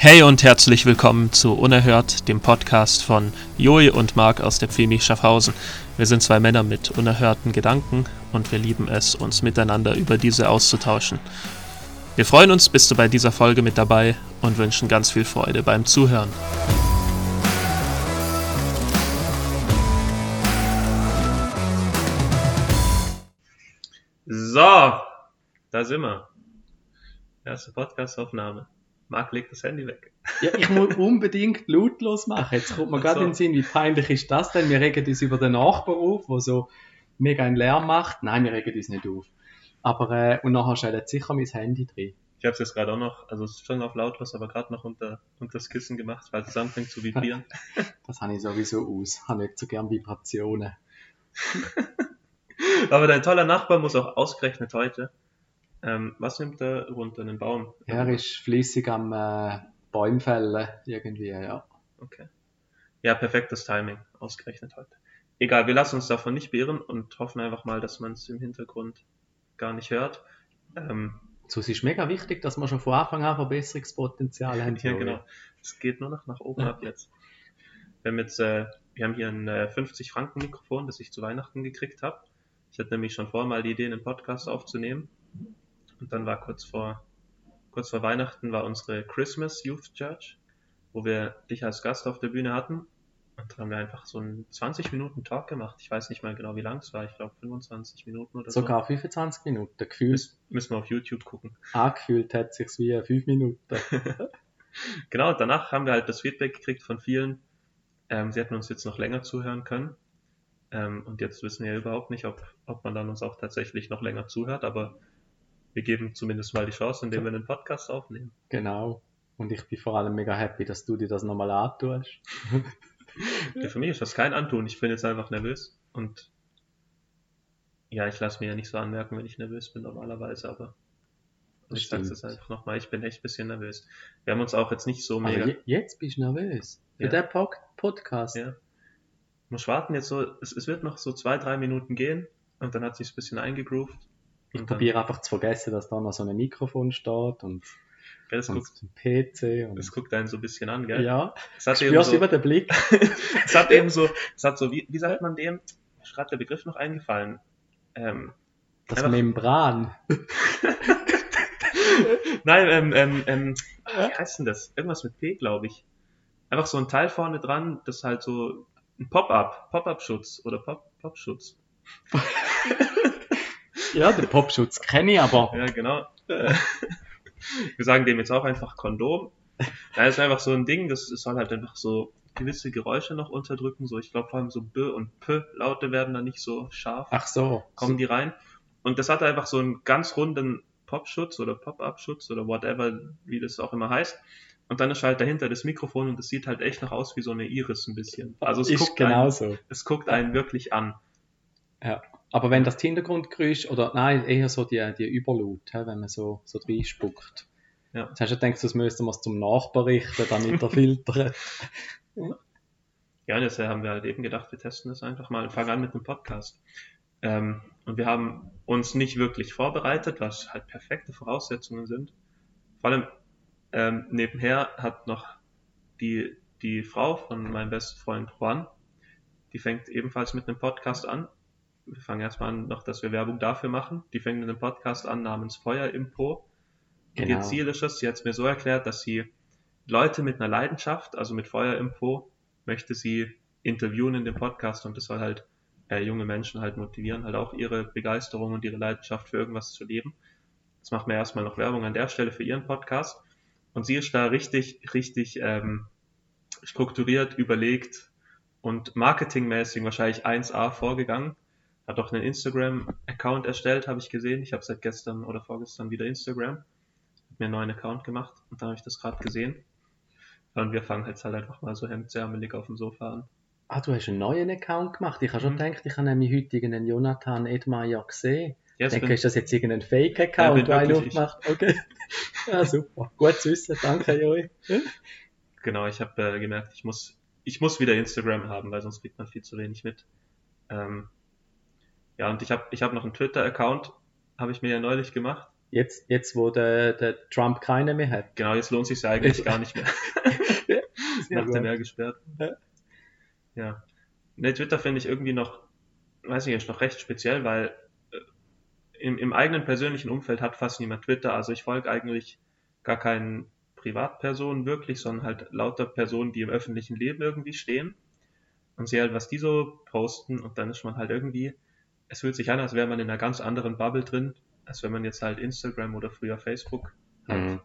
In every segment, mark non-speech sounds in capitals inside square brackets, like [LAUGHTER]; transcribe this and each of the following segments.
Hey und herzlich willkommen zu Unerhört, dem Podcast von Joey und Marc aus der Pfimi Schaffhausen. Wir sind zwei Männer mit unerhörten Gedanken und wir lieben es, uns miteinander über diese auszutauschen. Wir freuen uns, bist du bei dieser Folge mit dabei und wünschen ganz viel Freude beim Zuhören. So, da sind wir. Erste Podcastaufnahme. Marc legt das Handy weg. Ja, ich muss unbedingt lautlos machen. Jetzt kommt mir gerade so. in den Sinn, wie peinlich ist das denn? Wir regen uns über den Nachbar auf, der so mega einen Lärm macht. Nein, wir regen uns nicht auf. Aber, äh, und nachher stellt sicher mein Handy drin. Ich habe es jetzt gerade auch noch, also es ist schon auf lautlos, aber gerade noch unter, unter das Kissen gemacht, weil es anfängt zu vibrieren. [LAUGHS] Das habe ich sowieso aus. Ich habe nicht so gern Vibrationen. [LAUGHS] aber dein toller Nachbar muss auch ausgerechnet heute. Ähm, was nimmt er runter? Einen Baum? Er ist flüssig am äh, Bäumfällen irgendwie, ja. Okay. Ja, perfektes Timing, ausgerechnet heute. Egal, wir lassen uns davon nicht beirren und hoffen einfach mal, dass man es im Hintergrund gar nicht hört. Ähm, So, es ist mega wichtig, dass wir schon von Anfang an Verbesserungspotenzial haben. [LAUGHS] ja, genau. Es geht nur noch nach oben ab jetzt. Wir haben jetzt, äh, wir haben hier ein äh, 50 Franken Mikrofon, das ich zu Weihnachten gekriegt habe. Ich hatte nämlich schon vorher mal die Idee, einen Podcast aufzunehmen. Und dann war kurz vor, kurz vor Weihnachten war unsere Christmas Youth Church, wo wir dich als Gast auf der Bühne hatten. Und da haben wir einfach so einen 20 Minuten Talk gemacht. Ich weiß nicht mal genau, wie lang es war. Ich glaube 25 Minuten oder Sogar 25 Minuten. so. Gefühlt, Müssen, wir auf YouTube gucken. angefühlt hat sich's wie 5 Minuten. [LAUGHS] Genau, danach haben wir halt das Feedback gekriegt von vielen. Ähm, sie hätten uns jetzt noch länger zuhören können. Ähm, und jetzt wissen wir überhaupt nicht, ob, ob man dann uns auch tatsächlich noch länger zuhört, aber wir geben zumindest mal die Chance, indem wir einen Podcast aufnehmen. Genau. Und ich bin vor allem mega happy, dass du dir das nochmal antust. [LAUGHS] Ja, für mich ist das kein Antun. Ich bin jetzt einfach nervös und ja, ich lasse mir ja nicht so anmerken, wenn ich nervös bin normalerweise, aber Das ich sag's stimmt. jetzt einfach nochmal, ich bin echt ein bisschen nervös. Wir haben uns auch jetzt nicht so Aber mega. je, jetzt bist du nervös. Für Ja. den Pod Podcast. Ja. muss warten jetzt so, es, es wird noch so zwei, drei Minuten gehen und dann hat sich ein bisschen eingegroovt. Ich probiere einfach zu vergessen, dass da noch so ein Mikrofon steht und, Gell, es, und guckt, ein PC. Und, es guckt einen so ein bisschen an, gell? ja, Es hat eben so, über den Blick. [LAUGHS] es hat eben so, es hat so, wie, wie sagt man dem? Ist gerade der Begriff noch eingefallen. Ähm, Das Einfach- Membran. [LAUGHS] nein, ähm, ähm, ähm, wie heißt denn das? Irgendwas mit P, glaube ich. Einfach so ein Teil vorne dran, das halt so ein Pop-up, Pop-up-Schutz oder Pop- Pop-Schutz. [LAUGHS] Ja, den Popschutz kenne ich aber. Ja, genau. Äh, Wir sagen dem jetzt auch einfach Kondom. Da ist einfach so ein Ding, das soll halt einfach so gewisse Geräusche noch unterdrücken. So, ich glaube vor allem so B und P Laute werden da nicht so scharf. Ach so. kommen die rein. Und das hat einfach so einen ganz runden Popschutz oder Pop-Up-Schutz oder whatever, wie das auch immer heißt. Und dann ist halt dahinter das Mikrofon und das sieht halt echt noch aus wie so eine Iris ein bisschen. Also es ist guckt, einen, genauso. es guckt einen wirklich an. Ja. Aber wenn das Hintergrundgeräusch, oder nein, eher so die, die Überlaut, wenn man so, so reinspuckt. Ja. Jetzt hast du gedacht, das müssten wir es zum Nachbar richten, damit er [LAUGHS] filtert. Ja, und jetzt haben wir halt eben gedacht, wir testen das einfach mal und fangen an mit dem Podcast. Ähm, und wir haben uns nicht wirklich vorbereitet, was halt perfekte Voraussetzungen sind. Vor allem ähm, nebenher hat noch die, die Frau von meinem besten Freund Juan, die fängt ebenfalls mit einem Podcast an. Wir fangen erstmal an, noch, dass wir Werbung dafür machen. Die fängt mit einem Podcast an namens Feuer Impo. Genau. ihr Ziel ist es, sie hat es mir so erklärt, dass sie Leute mit einer Leidenschaft, also mit Feuerinfo, möchte sie interviewen in dem Podcast und das soll halt äh, junge Menschen halt motivieren, halt auch ihre Begeisterung und ihre Leidenschaft für irgendwas zu leben. Jetzt machen wir erstmal noch Werbung an der Stelle für ihren Podcast. Und sie ist da richtig, richtig ähm, strukturiert, überlegt und marketingmäßig wahrscheinlich 1A vorgegangen. Hat auch einen Instagram-Account erstellt, habe ich gesehen. Ich habe seit gestern oder vorgestern wieder Instagram mir einen neuen Account gemacht und dann habe ich das gerade gesehen. Und wir fangen jetzt halt einfach mal so hemdsärmelig auf dem Sofa an. Ah, du hast einen neuen Account gemacht. Ich habe schon Mhm. gedacht, ich habe nämlich heute irgendeinen Jonathan Edmeyer gesehen. Ja, Ich denke, bin, ist das jetzt irgendein Fake-Account, Ja, bin du einen aufgemacht Okay. [LAUGHS] Ja, super. Gut zu wissen. Danke, Joi. genau, ich habe äh, gemerkt, ich muss, ich muss wieder Instagram haben, weil sonst kriegt man viel zu wenig mit. Ähm, ja, und ich habe ich hab noch einen Twitter-Account, habe ich mir ja neulich gemacht. Jetzt, jetzt wo der, der Trump keine mehr hat. Genau, jetzt lohnt sich ja eigentlich gar nicht mehr. [LAUGHS] Nachdem er gesperrt. Ja. Ja. Ne, Twitter finde ich irgendwie noch, weiß ich nicht, noch recht speziell, weil äh, im, im eigenen persönlichen Umfeld hat fast niemand Twitter. Also ich folge eigentlich gar keinen Privatpersonen wirklich, sondern halt lauter Personen, die im öffentlichen Leben irgendwie stehen und sehe halt, was die so posten und dann ist man halt irgendwie, es fühlt sich an, als wäre man in einer ganz anderen Bubble drin, als wenn man jetzt halt Instagram oder früher Facebook hat. Mhm.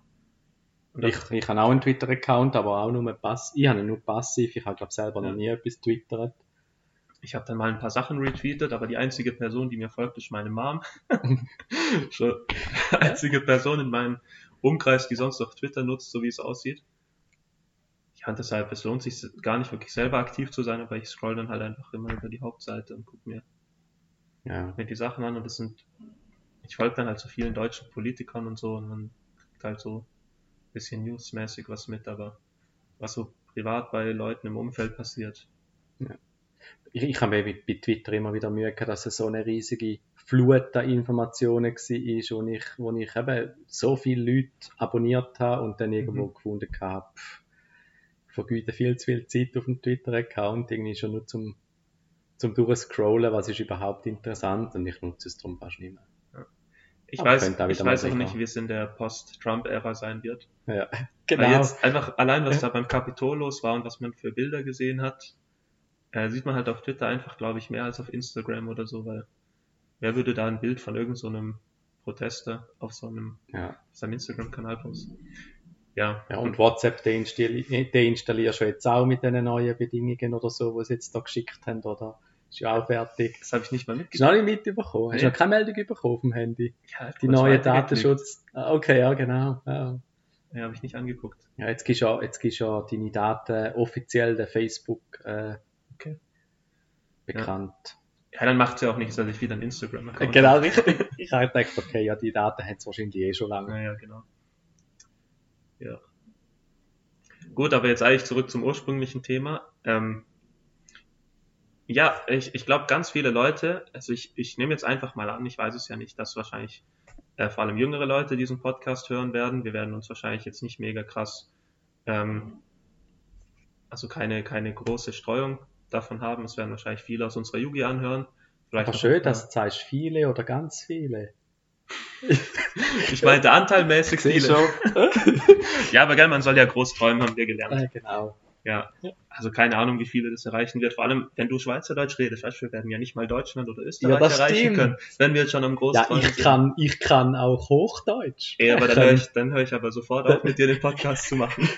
Ich, ich habe auch einen Twitter-Account, aber auch nur passiv. Ich habe nur passiv. Ich habe, glaube selber noch Ja. nie etwas twittert. Ich habe dann mal ein paar Sachen retweetet, aber die einzige Person, die mir folgt, ist meine Mom. [LAUGHS] Die einzige Person in meinem Umkreis, die sonst noch Twitter nutzt, so wie es aussieht. Ich fand deshalb, es lohnt sich gar nicht wirklich selber aktiv zu sein, aber ich scroll dann halt einfach immer über die Hauptseite und gucke mir, Ja. mir die Sachen an und das sind, ich folge dann halt so vielen deutschen Politikern und so und man kriegt halt so ein bisschen newsmäßig was mit, aber was so privat bei Leuten im Umfeld passiert, Ich, ich habe mir bei Twitter immer wieder Mühe gehabt, dass es so eine riesige Flut an Informationen war, wo ich, wo ich eben so viele Leute abonniert habe und dann irgendwo Mhm. gefunden habe, vergeude viel zu viel Zeit auf dem Twitter-Account, irgendwie schon nur zum, zum durchscrollen, was ist überhaupt interessant und ich nutze es darum fast nicht mehr. Ich Aber weiß, ich weiß auch nicht, wie es in der Post-Trump-Ära sein wird. Ja, [LAUGHS] Weil jetzt einfach allein, was da beim Kapitol los war und was man für Bilder gesehen hat, äh, sieht man halt auf Twitter einfach, glaube ich, mehr als auf Instagram oder so, weil wer würde da ein Bild von irgendeinem so einem Protester auf so einem, ja. auf seinem Instagram-Kanal posten? Ja, Ja, und WhatsApp deinstalli- deinstallierst du jetzt auch mit den neuen Bedingungen oder so, die sie jetzt da geschickt haben, oder? Ist ja auch fertig. das habe ich nicht mal Hast du mitgekriegt. noch nicht mitbekommen? Hast du Nee. noch keine Meldung bekommen dem Handy? Ja, Die neue weitergeklickt. Datenschutz. Ah, Okay, ja, genau. Ja, Ja, habe ich nicht angeguckt. ja jetzt gibst du ja, jetzt gibst du ja deine Daten offiziell der Facebook äh, Okay. bekannt. Ja, dann macht es ja auch nichts, dass ich wieder ein Instagram-Account Genau, richtig. Ich habe gedacht, okay, ja, die Daten haben sie wahrscheinlich eh schon lange. Naja, genau. Ja. Gut, aber jetzt eigentlich zurück zum ursprünglichen Thema. Ähm, ja, ich, ich glaube, ganz viele Leute, also ich, ich nehme jetzt einfach mal an, ich weiß es ja nicht, dass wahrscheinlich äh, vor allem jüngere Leute diesen Podcast hören werden. Wir werden uns wahrscheinlich jetzt nicht mega krass, ähm, also keine, keine große Streuung davon haben. Es werden wahrscheinlich viele aus unserer Jugend anhören. Vielleicht schön, dass du sagst, viele oder ganz viele. Ich meinte anteilmäßig viele. Ja, aber gell, man soll ja groß träumen, haben wir gelernt. äh, genau. Ja, also keine Ahnung, wie viele das erreichen wird. Vor allem, wenn du Schweizerdeutsch redest, weißt du, wir werden ja nicht mal Deutschland oder Österreich Ja, das erreichen stimmt. können, wenn wir jetzt schon am Ja, Großträumen ich kann, ich kann auch Hochdeutsch. Ey, aber dann höre ich, dann höre ich aber sofort auf, mit dir den Podcast zu machen. [LAUGHS]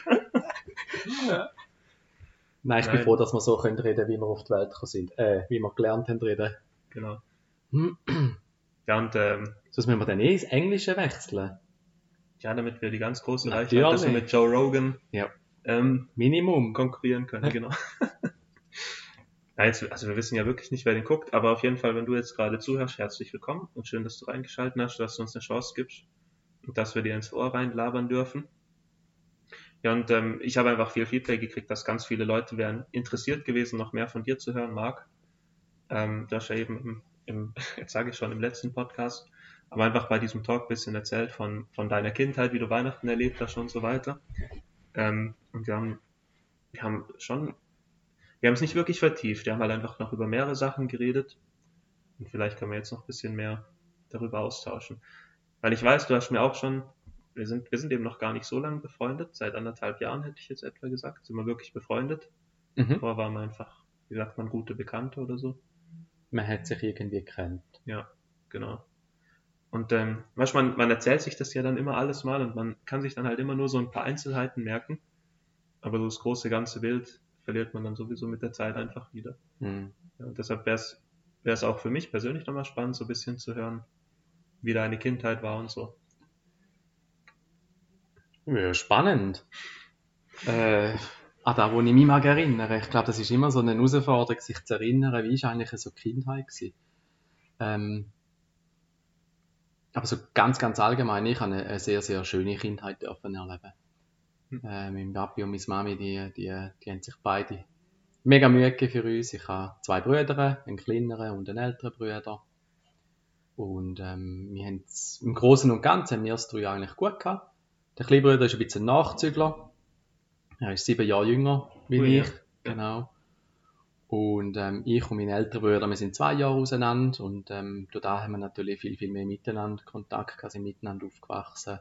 Nein, ich bin Nein. froh, dass wir so können reden, wie wir auf die Welt sind. Äh, wie wir gelernt haben reden. Genau. Ja, und ähm, Sonst müssen wir dann eh ins Englische wechseln. ja, damit wir die ganz große. Reichweite so mit Joe Rogan Ja. ähm, Minimum. konkurrieren können, [LAUGHS] genau. [LAUGHS] Jetzt, also wir wissen ja wirklich nicht, wer den guckt, aber auf jeden Fall, wenn du jetzt gerade zuhörst, herzlich willkommen und schön, dass du reingeschaltet hast, dass du uns eine Chance gibst und dass wir dir ins Ohr reinlabern dürfen. Ja, und ähm, ich habe einfach viel Feedback gekriegt, dass ganz viele Leute wären interessiert gewesen, noch mehr von dir zu hören, Marc. Ähm, du hast ja eben im, jetzt [LAUGHS] sage ich schon, im letzten Podcast, aber einfach bei diesem Talk ein bisschen erzählt von, von deiner Kindheit, wie du Weihnachten erlebt hast und so weiter. Ähm, und wir haben, wir haben schon, wir haben es nicht wirklich vertieft, wir haben halt einfach noch über mehrere Sachen geredet und vielleicht können wir jetzt noch ein bisschen mehr darüber austauschen. Weil ich weiß, du hast mir auch schon, wir sind, wir sind eben noch gar nicht so lange befreundet, seit anderthalb Jahren hätte ich jetzt etwa gesagt, sind wir wirklich befreundet. Mhm. Vorher waren wir einfach, wie sagt man, gute Bekannte oder so. Man hat sich irgendwie gekannt. Ja, genau. Und ähm, weißt, du, man, man erzählt sich das ja dann immer alles mal und man kann sich dann halt immer nur so ein paar Einzelheiten merken. Aber so das große ganze Bild verliert man dann sowieso mit der Zeit einfach wieder. Mhm. Ja, und deshalb wäre es auch für mich persönlich nochmal spannend, so ein bisschen zu hören, wie deine Kindheit war und so. Ja, spannend. Äh, an das, wo ich mich mag erinnern. Ich glaube, das ist immer so eine Herausforderung, sich zu erinnern, wie ist eigentlich so Kindheit gewesen. Ähm, aber so ganz, ganz allgemein, ich habe eine, eine sehr, sehr schöne Kindheit dürfen erleben. Hm. Äh, mein Papi und meine Mami, die, die, die haben sich beide mega Mühe für uns. Ich habe zwei Brüder, einen kleineren und einen älteren Bruder. Und ähm, wir haben im Großen und Ganzen haben wir es drei eigentlich gut gehabt. Der kleine Bruder ist ein bisschen Nachzügler. Er ist sieben Jahre jünger wie Ui, ja. ich. Genau. Und ähm, ich und mein älterer Bruder, wir sind zwei Jahre auseinander und ähm, durch da haben wir natürlich viel, viel mehr miteinander Kontakt sind miteinander aufgewachsen.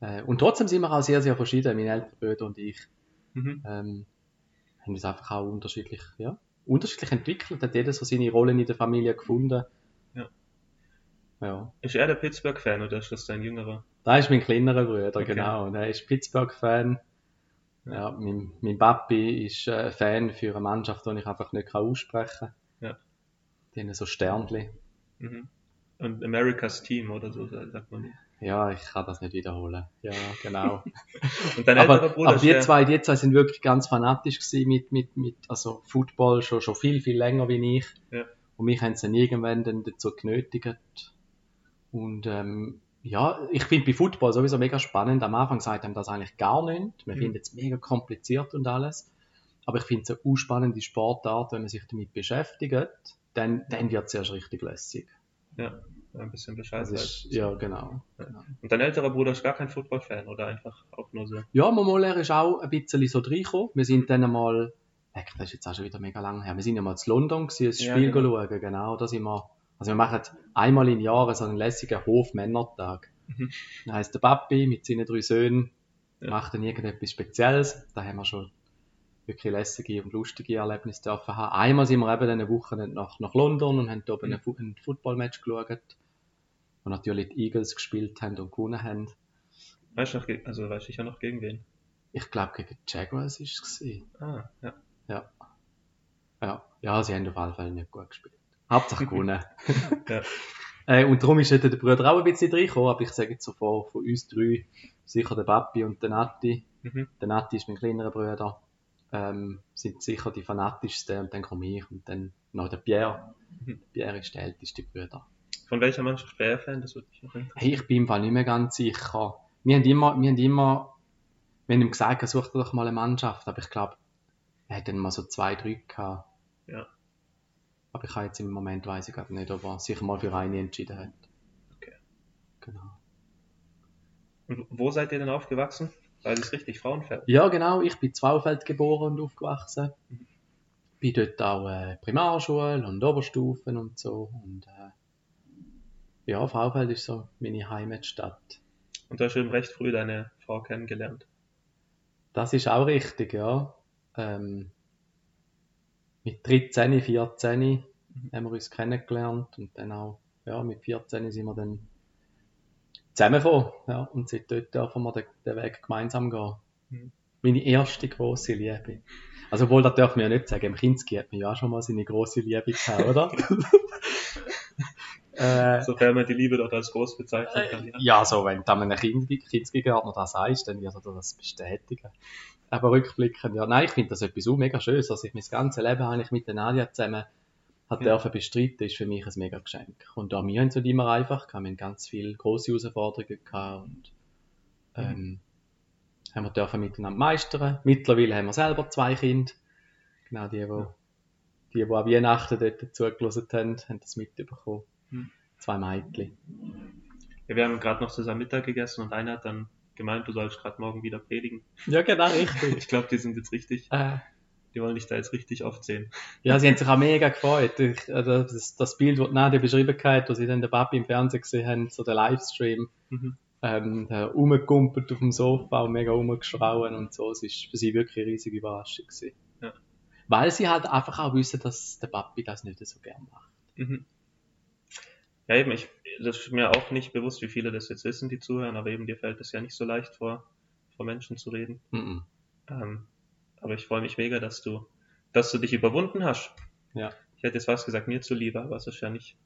Äh, und trotzdem sind wir auch sehr, sehr verschieden, mein älterer Bruder und ich. Mhm. Ähm, haben uns einfach auch unterschiedlich, ja, unterschiedlich entwickelt, hat jeder so seine Rollen in der Familie gefunden. Ja. Ja. Ist er der Pittsburgh-Fan oder ist das dein jüngerer? Da ist mein kleinerer Bruder, Okay. genau. Der ist Pittsburgh-Fan. Ja, mein, mein Papi ist äh, Fan für eine Mannschaft, die ich einfach nicht kann aussprechen kann. Ja. Die haben so Sternli. Mhm. Und America's Team oder so, sagt man. Ja, ich kann das nicht wiederholen. Ja, genau. [LAUGHS] Aber Bruder aber die zwei, die zwei sind wirklich ganz fanatisch gewesen mit, mit, mit also Football schon, schon viel, viel länger wie ich. Ja. Und mich haben sie dann irgendwann dann dazu genötigt. Und ähm, ja, ich finde bei Football sowieso mega spannend. Am Anfang sagt einem das eigentlich gar nicht. Man Mhm. findet es mega kompliziert und alles. Aber ich finde es eine unspannende Sportart, wenn man sich damit beschäftigt, dann, dann wird es erst richtig lässig. Ja, ein bisschen Bescheid. Das ist, ja, genau. Ja. genau. Und dein älterer Bruder ist gar kein Football-Fan oder einfach auch nur so. Ja, mal er ist auch ein bisschen so reingekommen. Wir sind dann einmal, das ist jetzt auch schon wieder mega lang her, wir sind ja mal zu London gewesen, Ja, Spiel genau. schauen, genau, da sind wir, also wir machen einmal im Jahr so einen lässigen Hofmännertag. Mhm. Da heisst der Papi mit seinen drei Söhnen, Ja. macht dann irgendetwas Spezielles, da haben wir schon wirklich lässige und lustige Erlebnisse dürfen haben. Einmal sind wir eben eine Woche nach, nach London und haben da oben Mhm. ein, Footballmatch geschaut, wo natürlich die Eagles gespielt haben und gewonnen haben. Weißt du noch, also weiß ich ja noch gegen wen. Ich glaube, gegen die Jaguars war es. Ah, ja. Ja. Ja, ja, sie haben auf alle Fälle nicht gut gespielt. Hauptsache gewonnen. [LAUGHS] Ja. äh, und darum ist der Bruder auch ein bisschen reingekommen, aber ich sage jetzt so von, von uns drei, sicher der Papi und der Nati. Mhm. Der Nati ist mein kleinerer Bruder. Ähm, sind sicher die fanatischsten und dann komme ich und dann noch der Pierre. Mhm. Pierre ist der älteste Bruder. Von welcher Mannschaft wäre er Fan? Das würde noch interessieren. Hey, ich bin im Fall nicht mehr ganz sicher. Wir haben immer, wir haben immer, wir haben ihm gesagt, er sucht doch mal eine Mannschaft, aber ich glaube, er hat dann mal so zwei, drei gehabt. Ja. Aber ich habe jetzt im Moment weiß ich gerade nicht, ob er sich mal für eine entschieden hat. Okay. Genau. Und wo seid ihr denn aufgewachsen? Weil es richtig Frauenfeld. Ja, genau. Ich bin in Zwaufeld geboren und aufgewachsen. Mhm. Bin dort auch äh, Primarschule und Oberstufen und so. Und äh, ja, Fraufeld ist so meine Heimatstadt. Und du hast eben recht früh deine Frau kennengelernt. Das ist auch richtig, ja. Ähm, mit 13, 14 Mhm. haben wir uns kennengelernt und dann auch, ja, mit 14 sind wir dann zusammengekommen, ja, und seit dort dürfen wir den, den Weg gemeinsam gehen. Mhm. Meine erste große Liebe. Also, obwohl, das dürfen wir ja nicht sagen, im Kinski hat man ja auch schon mal seine große Liebe gehabt, oder? [LAUGHS] äh, Sofern man die Liebe dort als groß bezeichnen kann. Ja. ja, so, wenn du einem Kindsgärtner das sagst, dann wird er das bestätigen. Aber rückblickend, ja, nein, ich finde das etwas auch mega schön, dass ich mein ganzes Leben eigentlich mit der Nadia zusammen hat Ja. dürfen bestreiten, ist für mich ein mega Geschenk. Und auch wir haben es nicht immer einfach gehabt, wir haben ganz viele grosse Herausforderungen gehabt und ähm, haben wir dürfen miteinander meistern. Mittlerweile haben wir selber zwei Kinder. Genau, die, die, Ja. die, die an Weihnachten dort zugelassen haben, haben das mitbekommen. Hm. Zwei Mädchen. Ja, wir haben gerade noch zusammen Mittag gegessen und einer hat dann gemeint, du sollst gerade morgen wieder predigen. Ja, genau, richtig. [LAUGHS] Ich glaube, die sind jetzt richtig, Äh, die wollen dich da jetzt richtig oft sehen. ja, sie haben sich auch mega gefreut. Ich, äh, das, das Bild, das Nadia beschrieben hat, wo sie dann den Papi im Fernsehen gesehen haben, so der Livestream, Mhm. ähm, rumgekumpelt auf dem Sofa und mega rumgeschrauen und so. Es ist für sie wirklich eine riesige Überraschung gewesen. Ja. Weil sie halt einfach auch wissen, dass der Papi das nicht so gern macht. Mhm. Ja, eben, ich, das ist mir auch nicht bewusst, wie viele das jetzt wissen, die zuhören, aber eben dir fällt es ja nicht so leicht vor, vor Menschen zu reden. Mhm. Ähm, aber ich freue mich mega, dass du, dass du dich überwunden hast. Ja. Ich hätte jetzt was gesagt, mir zuliebe, aber es ist ja nicht,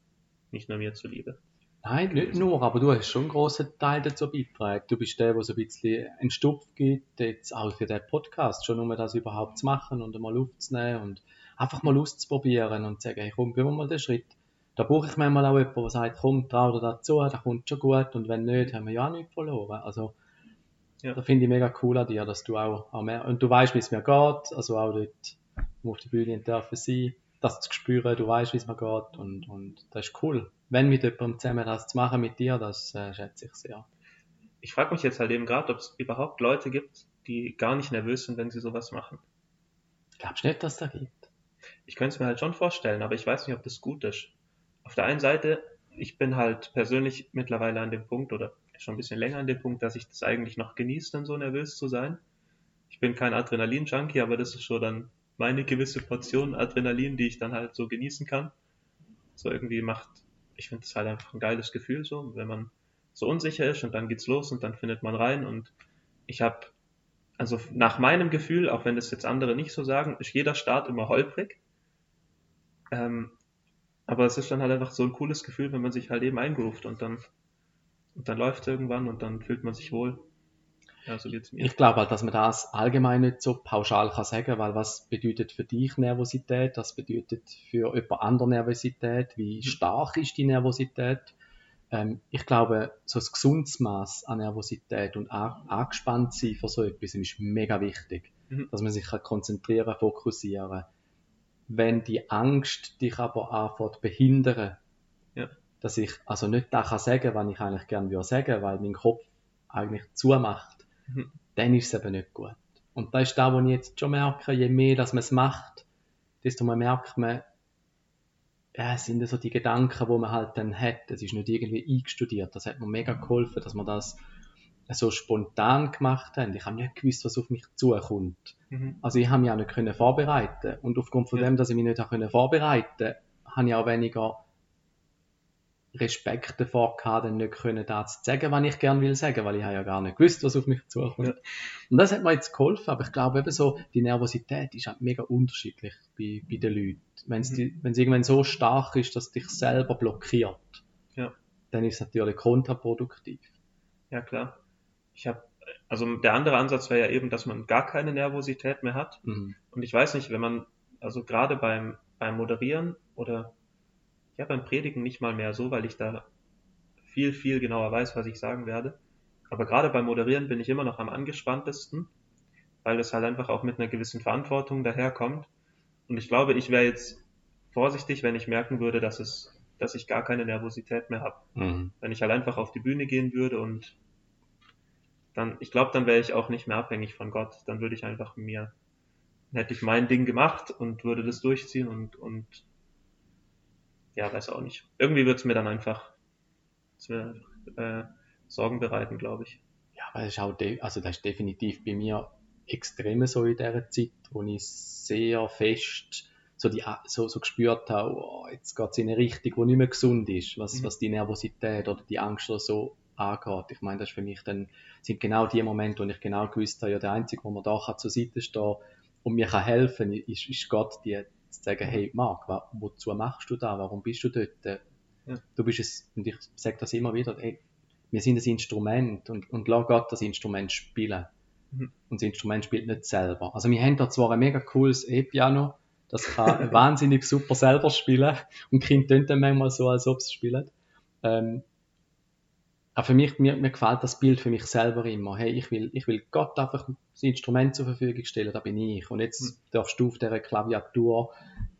nicht nur mir zuliebe. Nein, nicht nur, aber du hast schon einen grossen Teil dazu beigetragen. Du bist der, der so ein bisschen einen Stupf gibt, jetzt auch für den Podcast, schon um das überhaupt zu machen und einmal aufzunehmen und einfach mal auszuprobieren und zu sagen, hey, komm, gehen wir mal den Schritt. Da brauche ich manchmal auch jemanden, der sagt, komm, trau dir dazu, das kommt schon gut und wenn nicht, haben wir ja auch nichts verloren. Also, Ja. da finde ich mega cool an dir, dass du auch, auch mehr, und du weißt, wie es mir geht, also auch dort, wo auf der Bühne dürfen sein, das zu spüren, du weißt, wie es mir geht und, und das ist cool. wenn mit jemandem zusammen das zu machen mit dir, das äh, schätze ich sehr. Ich frage mich jetzt halt eben gerade, ob es überhaupt Leute gibt, die gar nicht nervös sind, wenn sie sowas machen. Glaubst du nicht, dass es da gibt? Ich könnte es mir halt schon vorstellen, aber ich weiß nicht, ob das gut ist. Auf der einen Seite, ich bin halt persönlich mittlerweile an dem Punkt oder schon ein bisschen länger an dem Punkt, dass ich das eigentlich noch genieße, dann so nervös zu sein. Ich bin kein Adrenalin-Junkie, aber das ist schon dann meine gewisse Portion Adrenalin, die ich dann halt so genießen kann. So irgendwie macht, ich finde es halt einfach ein geiles Gefühl so, wenn man so unsicher ist und dann geht's los und dann findet man rein und ich habe, also nach meinem Gefühl, auch wenn das jetzt andere nicht so sagen, ist jeder Start immer holprig. Ähm, aber es ist dann halt einfach so ein cooles Gefühl, wenn man sich halt eben eingeruft und dann, und dann läuft irgendwann und dann fühlt man sich wohl. Ja, so. Ich glaube halt, dass man das allgemein nicht so pauschal kann sagen, weil was bedeutet für dich Nervosität, was bedeutet für jemand andere Nervosität, wie mhm. stark ist die Nervosität? Ähm, ich glaube, so ein gesundes Maß an Nervosität und angespannt sein für so etwas ist mega wichtig. Mhm. Dass man sich kann konzentrieren, fokussieren. Wenn die Angst dich aber anfängt behindern, ja. dass ich also nicht das kann sagen, was ich eigentlich gerne würde sagen, weil mein Kopf eigentlich zumacht, mhm. dann ist es eben nicht gut. Und das ist da, wo ich jetzt schon merke, je mehr dass man es macht, desto mehr merkt man, ja, es sind so die Gedanken, wo man halt dann hat. Es ist nicht irgendwie eingestudiert. Das hat mir mega geholfen, dass man das so spontan gemacht haben. Ich habe nicht gewusst, was auf mich zukommt. Mhm. Also ich habe mich auch nicht können vorbereiten und aufgrund von ja. dem, dass ich mich nicht können vorbereiten, habe ich auch weniger Respekt davor gehabt, dann nicht können das zu sagen, was ich gerne will sagen, weil ich habe ja gar nicht gewusst, was auf mich zukommt. Ja. Und das hat mir jetzt geholfen, aber ich glaube eben so, die Nervosität ist halt mega unterschiedlich bei, bei den Leuten. Wenn es mhm. irgendwann so stark ist, dass dich selber blockiert, ja. dann ist es natürlich kontraproduktiv. Ja, klar. Ich habe, also der andere Ansatz wäre ja eben, dass man gar keine Nervosität mehr hat. Mhm. Und ich weiß nicht, wenn man, also gerade beim, beim Moderieren oder ja beim Predigen nicht mal mehr so, weil ich da viel, viel genauer weiß, was ich sagen werde. Aber gerade beim Moderieren bin ich immer noch am angespanntesten, weil es halt einfach auch mit einer gewissen Verantwortung daherkommt. Und ich glaube, ich wäre jetzt vorsichtig, wenn ich merken würde, dass es, dass ich gar keine Nervosität mehr habe. Mhm. Wenn ich halt einfach auf die Bühne gehen würde und dann, ich glaube, dann wäre ich auch nicht mehr abhängig von Gott. Dann würde ich einfach mir, hätte ich mein Ding gemacht und würde das durchziehen und, und ja, weiß auch nicht. Irgendwie wird es mir dann einfach, mir, äh, Sorgen bereiten, glaube ich. Ja, weil es ist auch, also das ist definitiv bei mir extrem so in dieser Zeit, wo ich sehr fest so, die, so, so gespürt habe, oh, jetzt geht es in eine Richtung, die nicht mehr gesund ist, was, mhm. was die Nervosität oder die Angst oder so angeht. Ich meine, das ist für mich dann, sind genau die Momente, wo ich genau gewusst habe, ja, der Einzige, wo man da kann zur Seite stehen und mir kann helfen, ist, ist Gott, die, zu sagen, hey Marc, wozu machst du da, warum bist du dort? Ja. Du bist es, und ich sage das immer wieder, hey, wir sind das Instrument und, und lass Gott das Instrument spielen. Mhm. Und das Instrument spielt nicht selber. Also wir haben da zwar ein mega cooles E-Piano, das kann [LAUGHS] wahnsinnig super selber spielen und Kind tönt dann manchmal so, als ob es spielt. Ähm, aber für mich, mir, mir gefällt das Bild für mich selber immer. Hey, ich will, ich will Gott einfach das Instrument zur Verfügung stellen, da bin ich. Und jetzt mhm. darfst du auf dieser Klaviatur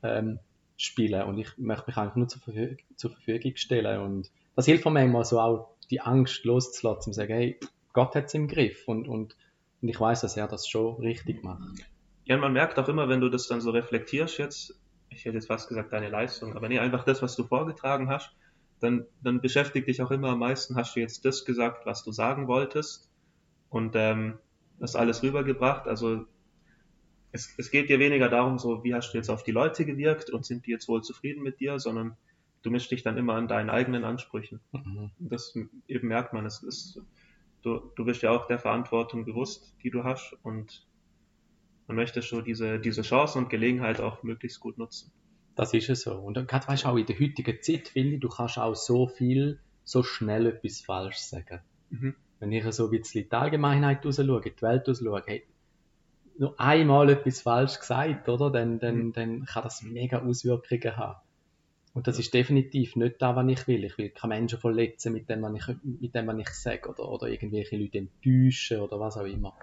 ähm, spielen und ich möchte mich einfach nur zur, Verfügung, zur Verfügung stellen. Und das hilft mir manchmal so auch, die Angst loszulassen, zu sagen, hey, Gott hat es im Griff und, und, und ich weiß, dass er das schon richtig macht. Ja, man merkt auch immer, wenn du das dann so reflektierst jetzt, ich hätte jetzt fast gesagt deine Leistung, aber nee, einfach das, was du vorgetragen hast, dann, dann beschäftigt dich auch immer am meisten, hast du jetzt das gesagt, was du sagen wolltest und ähm, das alles rübergebracht. Also es, es geht dir weniger darum, so wie hast du jetzt auf die Leute gewirkt und sind die jetzt wohl zufrieden mit dir, sondern du mischst dich dann immer an deinen eigenen Ansprüchen. Mhm. Das eben merkt man. Es ist, du, du bist ja auch der Verantwortung bewusst, die du hast und man möchte schon diese, diese Chance und Gelegenheit auch möglichst gut nutzen. Das ist es so. Und gerade weißt du auch in der heutigen Zeit, finde ich, du kannst auch so viel, so schnell etwas falsch sagen. Mhm. Wenn ich so ein bisschen die Allgemeinheit rausschaue, die Welt rausschaue, hey, nur einmal etwas falsch gesagt, oder? Dann, dann, mhm. dann kann das mega Auswirkungen haben. Und das ist definitiv nicht das, was ich will. Ich will keine Menschen verletzen mit dem, was ich, mit dem, was ich sage, oder, oder irgendwelche Leute enttäuschen, oder was auch immer.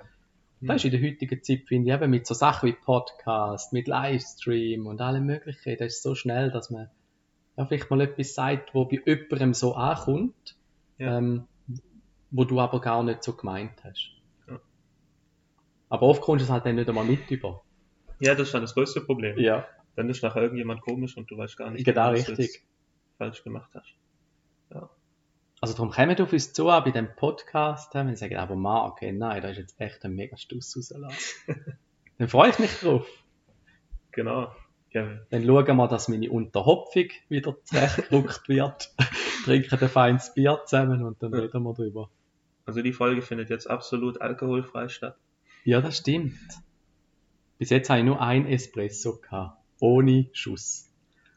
Das ist in der heutigen Zeit, finde ich, eben mit so Sachen wie Podcast, mit Livestream und allem Möglichen, das ist so schnell, dass man ja, vielleicht mal etwas sagt, wo bei jemandem so ankommt, Ja. ähm, wo du aber gar nicht so gemeint hast. Ja. Aber oft kommst du es halt dann nicht einmal mit über. Ja, das ist dann das größte Problem. Ja, Dann ist nachher irgendjemand komisch und du weißt gar nicht, genau was du richtig. jetzt falsch gemacht hast. Also darum kommen auf uns zu bei dem Podcast, wenn sie sagen, aber Marc, okay, nein, da ist jetzt echt ein mega Stuss rausgelassen. [LAUGHS] dann freue ich mich drauf. Genau. Ja, Dann schauen wir, dass meine Unterhopfung wieder zurechtgerückt wird. [LAUGHS] Trinken ein feines Bier zusammen und dann Ja. reden wir drüber. also die Folge findet jetzt absolut alkoholfrei statt. Ja, das stimmt. Bis jetzt habe ich nur ein Espresso gehabt. Ohne Schuss.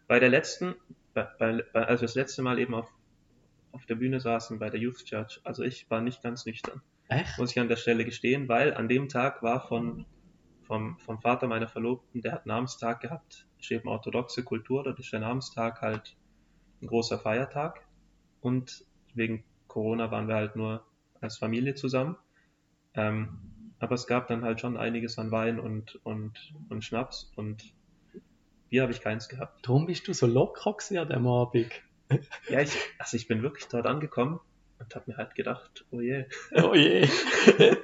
Bei der letzten, bei, bei, bei- als wir das letzte Mal eben auf, auf der Bühne saßen bei der Youth Church, also ich war nicht ganz nüchtern, Echt? muss ich an der Stelle gestehen, weil an dem Tag war von, vom, vom Vater meiner Verlobten, der hat Namenstag gehabt, ist eben orthodoxe Kultur, dort ist der Namenstag halt ein großer Feiertag und wegen Corona waren wir halt nur als Familie zusammen. Ähm, aber es gab dann halt schon einiges an Wein und, und, und Schnaps und Bier habe ich keins gehabt. Darum bist du so locker gewesen an dem Abend. Ja, ich, also ich bin wirklich dort angekommen und habe mir halt gedacht, oh je. Oh je. [LAUGHS]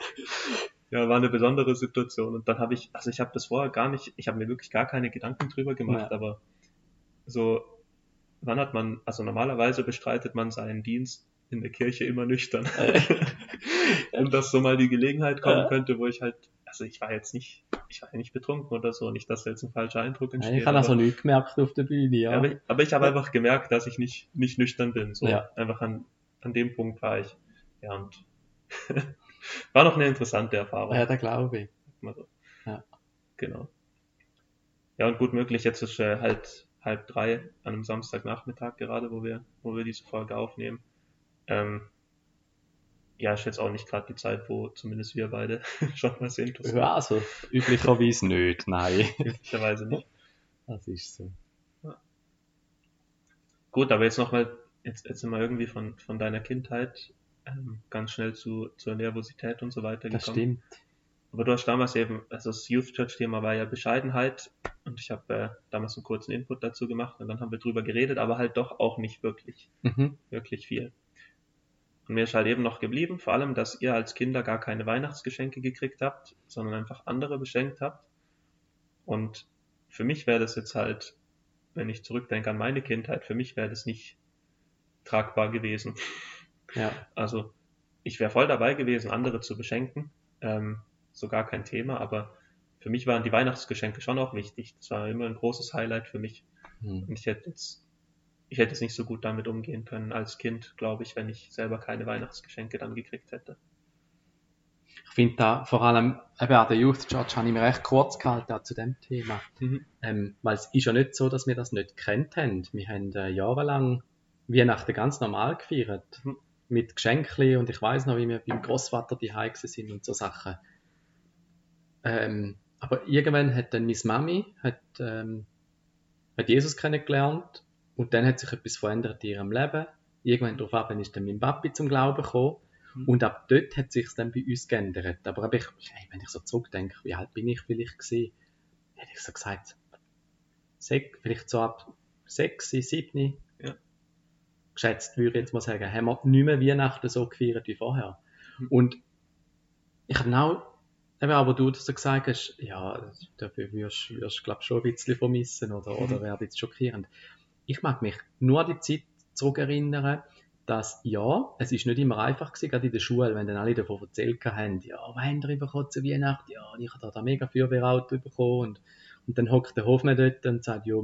Ja, war eine besondere Situation. Und dann habe ich, also ich habe das vorher gar nicht, ich habe mir wirklich gar keine Gedanken drüber gemacht, Ja. aber so, wann hat man, also normalerweise bestreitet man seinen Dienst in der Kirche immer nüchtern. und [LAUGHS] dass so mal die Gelegenheit kommen Ja. könnte, wo ich halt, also ich war jetzt nicht, ich war ja nicht betrunken oder so, nicht, dass da jetzt ein falscher Eindruck entsteht. ich habe also aber- nichts gemerkt auf der Bühne, ja. aber ich, aber ich habe einfach gemerkt, dass ich nicht, nicht nüchtern bin. So Ja. einfach an, an dem Punkt war ich. Ja, und [LAUGHS] war noch eine interessante Erfahrung. ja, da glaube ich. Mal so. Ja. Genau. Ja, und gut möglich, jetzt ist äh, halt halb drei an einem Samstagnachmittag gerade, wo wir, wo wir diese Folge aufnehmen. Ähm, ja, ist jetzt auch nicht gerade die Zeit, wo zumindest wir beide [LAUGHS] schon mal. Das Ja, also üblicherweise nicht, nein. [LAUGHS] Üblicherweise nicht. Das ist so. Gut, aber jetzt nochmal, jetzt, jetzt sind wir irgendwie von, von deiner Kindheit ähm, ganz schnell zu, zur Nervosität und so weiter Das gekommen. stimmt. Aber du hast damals eben, also das Youth Church Thema war ja Bescheidenheit und ich habe äh, damals einen kurzen Input dazu gemacht und dann haben wir drüber geredet, aber halt doch auch nicht wirklich, Mhm. wirklich viel. Und mir ist halt eben noch geblieben, vor allem, dass ihr als Kinder gar keine Weihnachtsgeschenke gekriegt habt, sondern einfach andere beschenkt habt. Und für mich wäre das jetzt halt, wenn ich zurückdenke an meine Kindheit, für mich wäre das nicht tragbar gewesen. Ja. Also ich wäre voll dabei gewesen, andere zu beschenken. Ähm, so gar kein Thema, aber für mich waren die Weihnachtsgeschenke schon auch wichtig. Das war immer ein großes Highlight für mich. Hm. Und ich hätte jetzt, ich hätte jetzt nicht so gut damit umgehen können als Kind, glaube ich, wenn ich selber keine Weihnachtsgeschenke dann gekriegt hätte. Ich finde da vor allem, eben an der Youth Church habe ich mir recht kurz gehalten auch zu dem Thema. Mhm. Ähm, weil es ist ja nicht so, dass wir das nicht kennt haben. Wir haben äh, jahrelang Weihnachten ganz normal gefeiert. Mhm. Mit Geschenken und ich weiß noch, wie wir beim Großvater die sind und so Sachen. Ähm, aber irgendwann hat dann meine Mami hat, ähm, hat Jesus kennengelernt und dann hat sich etwas verändert in ihrem Leben. Irgendwann darauf ist dann mein Papi zum Glauben gekommen. Mhm. Und ab dort hat sich dann bei uns geändert. Aber ich, wenn ich so zurückdenke, wie alt bin ich vielleicht gewesen, hätte ich so gesagt, vielleicht so ab sechs, sieben, Ja. geschätzt würde ich jetzt mal sagen, haben wir nicht mehr Weihnachten so gefeiert wie vorher. Mhm. Und ich habe auch, eben, aber du das so gesagt hast, ja, dafür wirst du, glaube schon ein bisschen vermissen oder, Mhm. oder wäre jetzt schockierend. Ich mag mich nur an die Zeit zurückerinnern, dass ja, es ist nicht immer einfach gewesen, gerade in der Schule, wenn dann alle davon erzählt haben, ja, was haben bekommen zu Weihnachten? Ja, und ich habe da, da mega Feuerwehrauto bekommen und, und dann hockt der Hofmann dort und sagt, ja,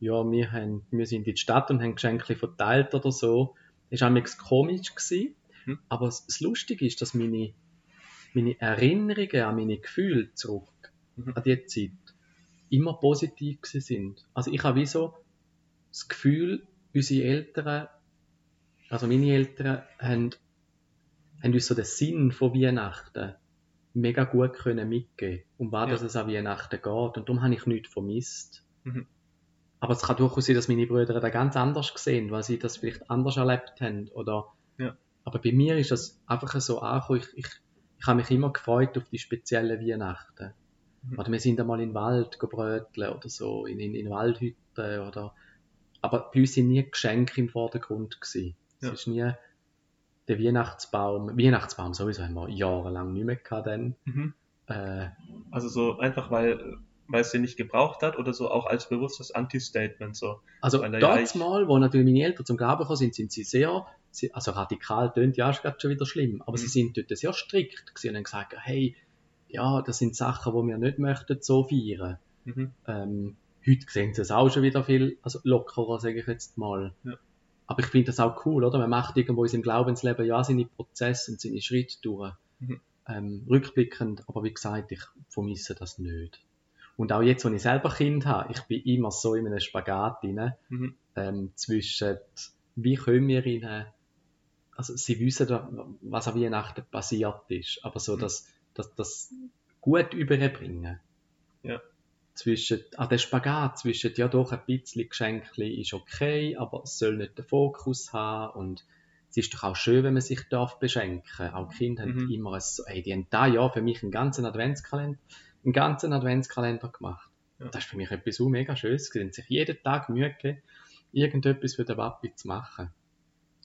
ja, wir, haben, wir sind in die Stadt und haben Geschenke verteilt oder so. Das war auch komisch gewesen. Hm. Aber das Lustige ist, dass meine, meine Erinnerungen an meine Gefühle zurück, Mhm. an die Zeit, immer positiv sind. Also ich habe wie so das Gefühl, unsere Eltern, also meine Eltern, haben, haben uns so den Sinn von Weihnachten mega gut können mitgeben, um was Ja. dass es an Weihnachten geht. Und darum habe ich nichts vermisst. Mhm. Aber es kann durchaus sein, dass meine Brüder da ganz anders gesehen, weil sie das vielleicht anders erlebt haben. Oder, Ja. Aber bei mir ist das einfach so angekommen. Ich, ich, ich habe mich immer gefreut auf die speziellen Weihnachten. Mhm. Oder wir sind einmal in den Wald gebröteln oder so, in, in, in Waldhütten oder aber bei uns sind nie Geschenke im Vordergrund gewesen. Es Ja. ist nie der Weihnachtsbaum, Weihnachtsbaum sowieso haben wir jahrelang nicht mehr gehabt dann. Mhm. Äh, Also so einfach, weil, weil es sie nicht gebraucht hat oder so auch als bewusstes Anti-Statement so. Also dort ja ich- mal, wo natürlich meine Eltern zum Glauben gekommen sind, sind sie sehr, sie, also radikal tönt ja ist gerade schon wieder schlimm, aber Mhm. sie sind dort sehr strikt gewesen und haben gesagt, hey, ja, das sind Sachen, die wir nicht möchten so feiern. Mhm. Ähm, heute sehen sie es auch schon wieder viel also lockerer, sage ich jetzt mal. Ja. Aber ich finde das auch cool, oder? Man macht irgendwo in seinem Glaubensleben ja seine Prozesse und seine Schritte durch. Mhm. Ähm, rückblickend, aber wie gesagt, ich vermisse das nicht. Und auch jetzt, wo ich selber Kind habe, ich bin immer so in einem Spagat drin, Mhm. ähm, zwischen, wie können wir ihnen, also sie wissen, was an Weihnachten passiert ist, aber so Mhm. das, das, das gut überbringen. Ja. Zwischen, an der Spagat zwischen, ja doch, ein bisschen Geschenkli ist okay, aber es soll nicht den Fokus haben und es ist doch auch schön, wenn man sich darf beschenken. Auch Kinder haben Mhm. immer so, ey, die haben da ja für mich einen ganzen Adventskalender, einen ganzen Adventskalender gemacht. Ja. Das ist für mich etwas so mega Schönes. Sie haben sich jeden Tag Mühe gegeben, irgendetwas für den Papi zu machen.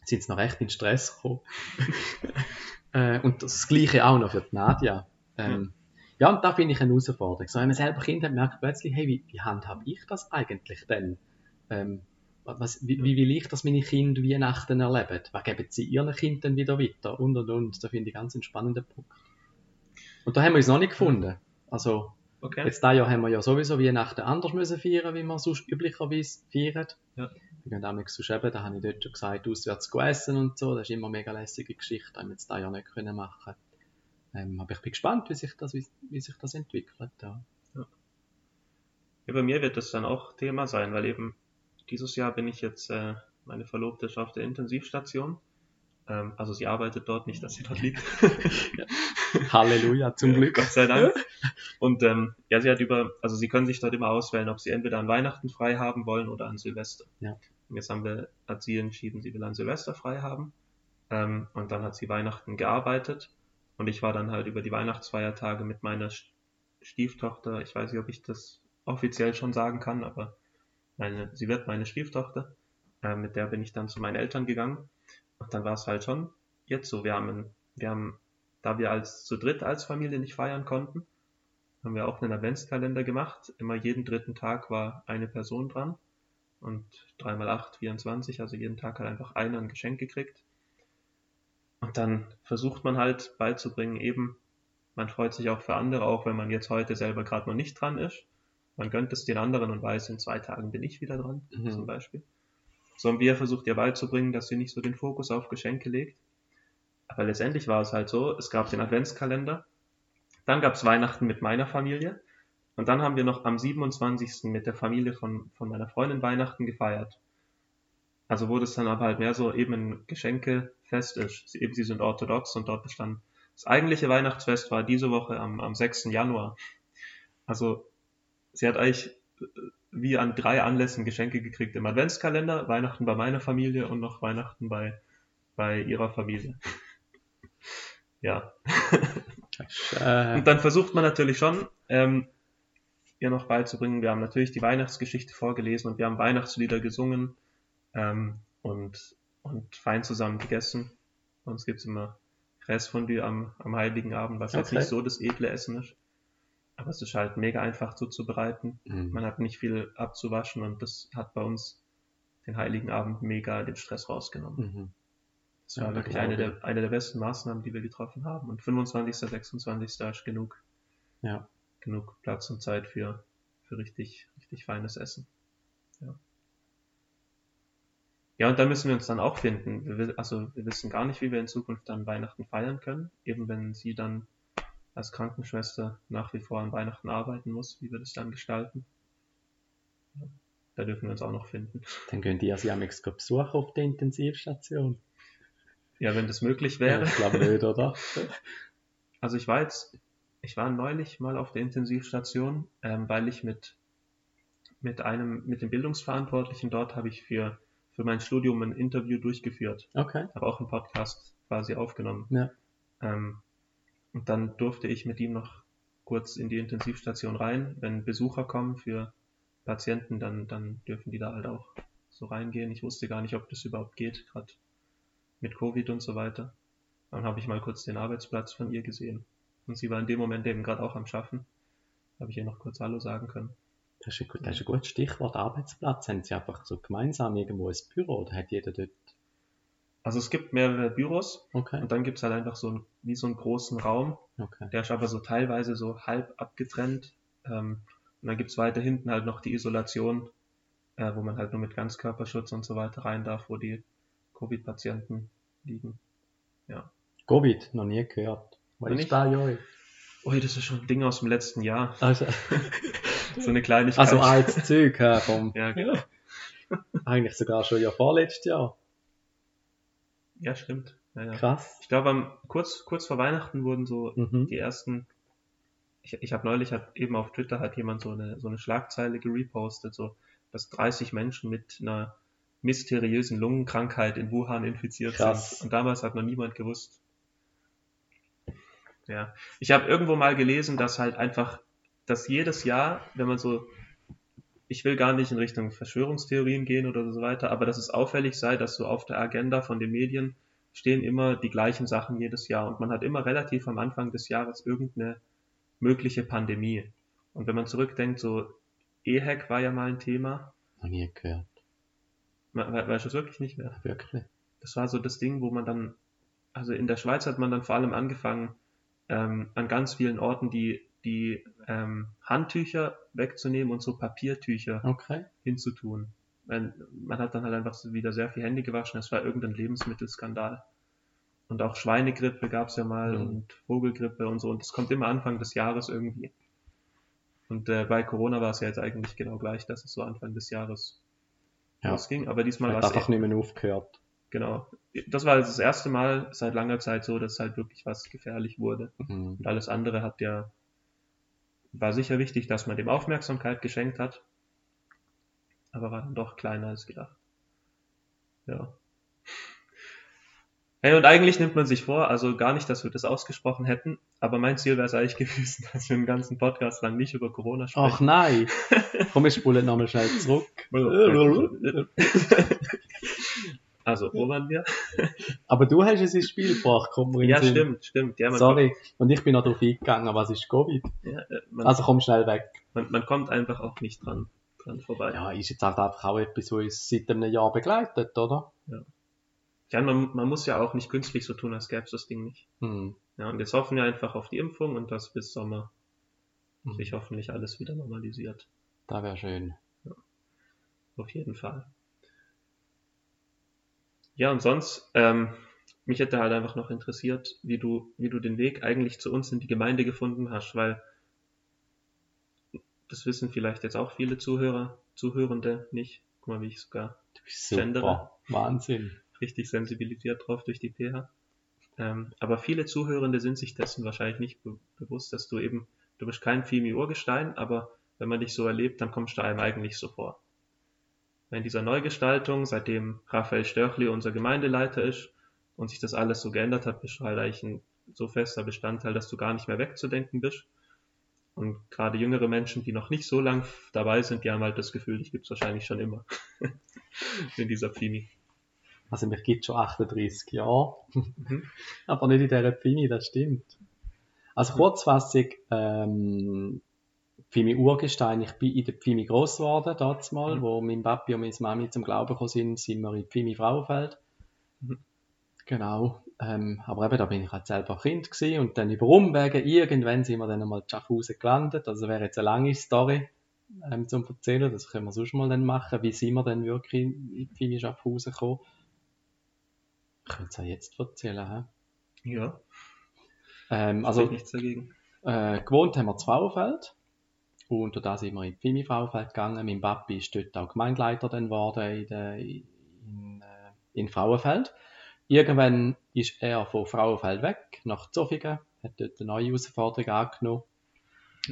Sind sie noch recht in Stress gekommen. [LAUGHS] äh, und das Gleiche auch noch für die Nadia. Ähm, ja. Und da finde ich eine Herausforderung. So, wenn man selber Kind hat, merkt man plötzlich, hey, wie, wie handhabe ich das eigentlich denn? Ähm, was, wie, wie will ich, dass meine Kinder Weihnachten erleben? Was geben sie ihren Kindern wieder weiter? Und, und, und. Da finde ich ganz einen spannenden Punkt. Und da haben wir uns noch nicht gefunden. Also, Okay. Jetzt dieses Jahr haben wir ja sowieso Weihnachten anders müssen feiern, wie wir sonst üblicherweise feiern. Ja. Wir gehen damals zu Schäben, da habe ich dort schon gesagt, auswärts zu essen und so. Das ist immer eine mega lässige Geschichte, haben wir jetzt dieses Jahr nicht können machen. Ähm, aber ich bin gespannt, wie sich das, wie, wie sich das entwickelt. Ja. Ja, bei mir wird das dann auch Thema sein, weil eben dieses Jahr bin ich jetzt, äh, meine Verlobte ist auf der Intensivstation. Ähm, also sie arbeitet dort, nicht, dass sie dort liegt. [LAUGHS] Halleluja, zum Glück. Gott sei Dank. Und ähm, ja, sie hat über, also sie können sich dort immer auswählen, ob sie entweder an Weihnachten frei haben wollen oder an Silvester. Ja. Und jetzt haben wir, hat sie entschieden, sie will an Silvester frei haben. Ähm, und dann hat sie Weihnachten gearbeitet. Und ich war dann halt über die Weihnachtsfeiertage mit meiner Stieftochter, ich weiß nicht, ob ich das offiziell schon sagen kann, aber meine, sie wird meine Stieftochter. Äh, mit der bin ich dann zu meinen Eltern gegangen. Und dann war es halt schon jetzt so, wir haben, wir haben, da wir als zu dritt als Familie nicht feiern konnten, haben wir auch einen Adventskalender gemacht. Immer jeden dritten Tag war eine Person dran. Und 3 mal 8, 24, also jeden Tag hat einfach einer ein Geschenk gekriegt. Und dann versucht man halt beizubringen, eben, man freut sich auch für andere, auch wenn man jetzt heute selber gerade noch nicht dran ist. Man gönnt es den anderen und weiß, in zwei Tagen bin ich wieder dran, Mhm. zum Beispiel. So haben wir versucht, ihr beizubringen, dass sie nicht so den Fokus auf Geschenke legt. Aber letztendlich war es halt so, es gab den Adventskalender, dann gab es Weihnachten mit meiner Familie und dann haben wir noch am 27. mit der Familie von, von meiner Freundin Weihnachten gefeiert. Also wurde es dann aber halt mehr so eben ein Geschenkefest ist. Sie, eben sie sind orthodox und dort bestand. Das eigentliche Weihnachtsfest war diese Woche am, am 6. Januar. Also sie hat eigentlich äh, wie an drei Anlässen Geschenke gekriegt im Adventskalender, Weihnachten bei meiner Familie und noch Weihnachten bei, bei ihrer Familie. [LAUGHS] ja. Äh, Und dann versucht man natürlich schon, ähm, ihr noch beizubringen. Wir haben natürlich die Weihnachtsgeschichte vorgelesen und wir haben Weihnachtslieder gesungen ähm, und, und fein zusammen gegessen. Bei uns gibt's immer Restfondue am, am Heiligen Abend, was jetzt Okay. nicht so das edle Essen ist. Aber es ist halt mega einfach zuzubereiten. mhm. Man hat nicht viel abzuwaschen und das hat bei uns den Heiligen Abend mega den Stress rausgenommen. Mhm. Das war Ja, wirklich eine der, eine der besten Maßnahmen, die wir getroffen haben. Und 25., 26. ist genug, Ja. genug Platz und Zeit für, für richtig, richtig feines Essen. Ja. Ja, und da müssen wir uns dann auch finden. Wir, wi- also wir wissen gar nicht, wie wir in Zukunft dann Weihnachten feiern können. Eben wenn sie dann als Krankenschwester nach wie vor an Weihnachten arbeiten muss, wie wir das dann gestalten. Ja, da dürfen wir uns auch noch finden. Dann gehen die also amix besuchen auf der Intensivstation. Ja, wenn das möglich Ja, wäre. ich glaube nicht, oder? [LAUGHS] Also ich war jetzt, ich war neulich mal auf der Intensivstation, ähm, weil ich mit, mit einem, mit dem Bildungsverantwortlichen dort habe ich für, für mein Studium ein Interview durchgeführt. Okay. Habe auch einen Podcast quasi aufgenommen. Ja. Ähm, und dann durfte ich mit ihm noch kurz in die Intensivstation rein. Wenn Besucher kommen für Patienten, dann, dann dürfen die da halt auch so reingehen. Ich wusste gar nicht, ob das überhaupt geht, gerade mit Covid und so weiter. Dann habe ich mal kurz den Arbeitsplatz von ihr gesehen. Und sie war in dem Moment eben gerade auch am Schaffen. Habe ich ihr noch kurz Hallo sagen können. Das ist, ein, das ist ein gutes Stichwort Arbeitsplatz. Haben Sie einfach so gemeinsam irgendwo ein Büro oder hat jeder dort? Also es gibt mehrere Büros Okay, und dann gibt es halt einfach so ein, wie so einen großen Raum. okay. Der ist aber so teilweise so halb abgetrennt. Ähm, und dann gibt es weiter hinten halt noch die Isolation, äh, wo man halt nur mit Ganzkörperschutz und so weiter rein darf, wo die Covid-Patienten liegen. Covid, noch nie gehört. Was ist da, Joi? Ui, das ist schon ein Ding aus dem letzten Jahr. Also, [LAUGHS] [LAUGHS] So eine Kleinigkeit. also altes Zeug äh, vom, [LAUGHS] Ja, genau. eigentlich sogar schon ja vorletztes Jahr. Ja, stimmt. Ja, ja. Krass. Ich glaube, am- kurz, kurz vor Weihnachten wurden so Mhm. die ersten. Ich, ich habe neulich hat eben auf Twitter hat jemand so eine so eine Schlagzeile gerepostet, so dass 30 Menschen mit einer mysteriösen Lungenkrankheit in Wuhan infiziert Krass. sind. Und damals hat noch niemand gewusst. Ja, ich habe irgendwo mal gelesen, dass halt einfach, dass jedes Jahr, wenn man so, ich will gar nicht in Richtung Verschwörungstheorien gehen oder so weiter, aber dass es auffällig sei, dass so auf der Agenda von den Medien stehen immer die gleichen Sachen jedes Jahr und man hat immer relativ am Anfang des Jahres irgendeine mögliche Pandemie. Und wenn man zurückdenkt, so EHEC war ja mal ein Thema, Noch nie gehört. we- we- weißt du es wirklich nicht mehr? Wirklich. Das war so das Ding, wo man dann, also in der Schweiz hat man dann vor allem angefangen, ähm, an ganz vielen Orten die, die ähm, Handtücher wegzunehmen und so Papiertücher Okay. hinzutun. Weil man hat dann halt einfach wieder sehr viel Hände gewaschen. Es war irgendein Lebensmittelskandal. Und auch Schweinegrippe gab es ja mal Mhm. und Vogelgrippe und so. Und das kommt immer Anfang des Jahres irgendwie. Und äh, bei Corona war es ja jetzt eigentlich genau gleich, dass es so Anfang des Jahres Ja. losging. Aber diesmal war es einfach nicht mehr aufgehört. Genau. Das war jetzt das erste Mal seit langer Zeit so, dass halt wirklich was gefährlich wurde. Mhm. Und alles andere hat ja, war sicher wichtig, dass man dem Aufmerksamkeit geschenkt hat. Aber war dann doch kleiner als gedacht. Ja. Hey, und eigentlich nimmt man sich vor, also gar nicht, dass wir das ausgesprochen hätten, aber mein Ziel wäre es eigentlich [LAUGHS] gewesen, dass wir einen ganzen Podcast lang nicht über Corona Ach sprechen. nein. [LAUGHS] Komm, ich spule nochmal schnell zurück. [LAUGHS] Also, wo waren wir? Aber du hast es ins Spiel gebracht, kommt in Ja, Sinn. stimmt, stimmt. Ja, Sorry. Und ich bin noch drauf eingegangen, was ist Covid? Kommt, ja, äh, man, Also komm schnell weg. man, man kommt einfach auch nicht dran, dran vorbei. Ja, ist jetzt halt einfach auch etwas, was uns seit einem Jahr begleitet, oder? Ja, man, man muss ja auch nicht künstlich so tun, als gäbe es das Ding nicht. Hm. Ja, und jetzt hoffen wir einfach auf die Impfung und dass bis Sommer Hm. sich hoffentlich alles wieder normalisiert. Da wäre schön. Auf jeden Fall. Ja, und sonst, ähm, mich hätte halt einfach noch interessiert, wie du, wie du den Weg eigentlich zu uns in die Gemeinde gefunden hast, weil das wissen vielleicht jetzt auch viele Zuhörer, Zuhörende nicht. Guck mal, wie ich sogar super. Gendere. Wahnsinn. richtig sensibilisiert drauf durch die PH. Ähm, aber viele Zuhörende sind sich dessen wahrscheinlich nicht be bewusst, dass du eben, du bist kein Fimi-Urgestein, aber wenn man dich so erlebt, dann kommst du einem eigentlich so vor. In dieser Neugestaltung, seitdem Raphael Störchli unser Gemeindeleiter ist und sich das alles so geändert hat, bist du halt eigentlich ein so fester Bestandteil, dass du gar nicht mehr wegzudenken bist. Und gerade jüngere Menschen, die noch nicht so lang dabei sind, die haben halt das Gefühl, dich gibt's wahrscheinlich schon immer [LAUGHS] in dieser Fimi. Also mich gibt schon 38 Jahre. Mhm. [LAUGHS] Aber nicht in dieser Pfini, das stimmt. Also Kurzfassung, ähm, Pfimi Urgestein, ich bin in der Pfimi gross geworden, damals mal, Mhm. wo mein Papi und meine Mami zum Glauben gekommen sind, sind wir in Pfimi Frauenfeld. Mhm. Genau. Ähm, aber eben, da bin ich halt selber Kind gewesen und dann über Umwege, irgendwann sind wir dann einmal in Schaffhausen gelandet. Also wäre jetzt eine lange Story ähm, zum Erzählen, das können wir sonst mal dann machen. Wie sind wir denn wirklich in Pfimi Schaffhausen gekommen? Ich könnte es ja jetzt erzählen, hä? Ja, Ähm, also nichts dagegen. äh, gewohnt haben wir in Frauenfeld. Und da sind wir in Pfimi Frauenfeld gegangen. Mein Papi ist dort auch Gemeindeleiter dann geworden in, der, in, äh, in Frauenfeld. Irgendwann ist er von Frauenfeld weg nach Zofingen, hat dort eine neue Herausforderung angenommen,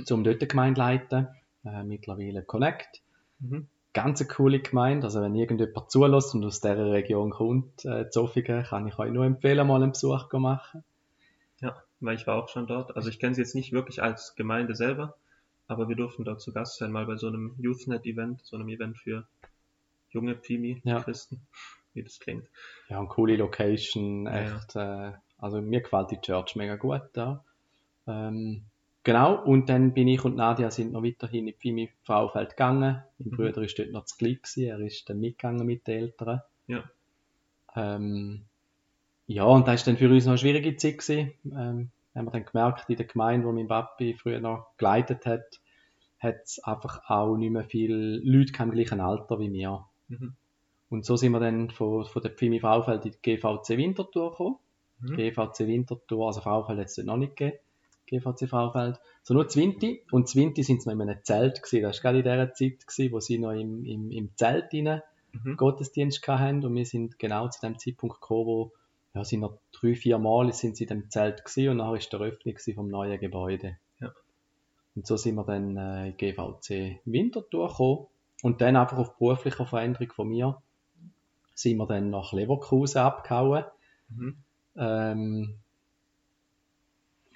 um dort die Gemeinde leiten. Äh, mittlerweile Connect. Mhm. Ganz eine coole Gemeinde. Also wenn irgendjemand zulässt und aus dieser Region kommt, äh, Zofingen, kann ich euch nur empfehlen, mal einen Besuch zu machen. Ja, weil ich war auch schon dort. Also ich kenne sie jetzt nicht wirklich als Gemeinde selber, aber wir durften dort zu Gast sein, mal bei so einem YouthNet-Event, so einem Event für junge Pimi-Christen, ja. wie das klingt. Ja, und coole Location, echt. Ja. Äh, also mir gefällt die Church mega gut da. Ähm, genau, und dann bin ich und Nadia sind noch weiterhin in die Pimi Fraufeld gegangen. Mein mhm. Bruder ist dort noch zu klein gewesen, er ist dann mitgegangen mit den Eltern. Ja. Ähm, ja, und das war dann für uns noch eine schwierige Zeit gewesen. Ähm, haben wir dann gemerkt, in der Gemeinde, wo mein Papi früher noch geleitet hat, hat es einfach auch nicht mehr viele Leute im gleichen Alter wie mir. Mhm. Und so sind wir dann von, von der Pfimi Fraufeld in die GVC Winterthur gekommen. Mhm. GVC Winterthur, also Fraufeld hat es noch nicht gegeben. GVC Fraufeld. So nur Zwinti. Und Zwinti sind sie noch in einem Zelt gewesen. Das war gerade in der Zeit gewesen, wo sie noch im, im, im Zelt rein mhm. Gottesdienst hatten. Und wir sind genau zu dem Zeitpunkt gekommen, wo ja, sind noch drei, vier Mal sind sie in dem Zelt gewesen und nachher ist der Eröffnung vom neuen Gebäude. Ja. Und so sind wir dann äh, in GVC Winter durchgekommen und dann einfach auf beruflicher Veränderung von mir sind wir dann nach Leverkusen abgehauen. Mhm. Ähm,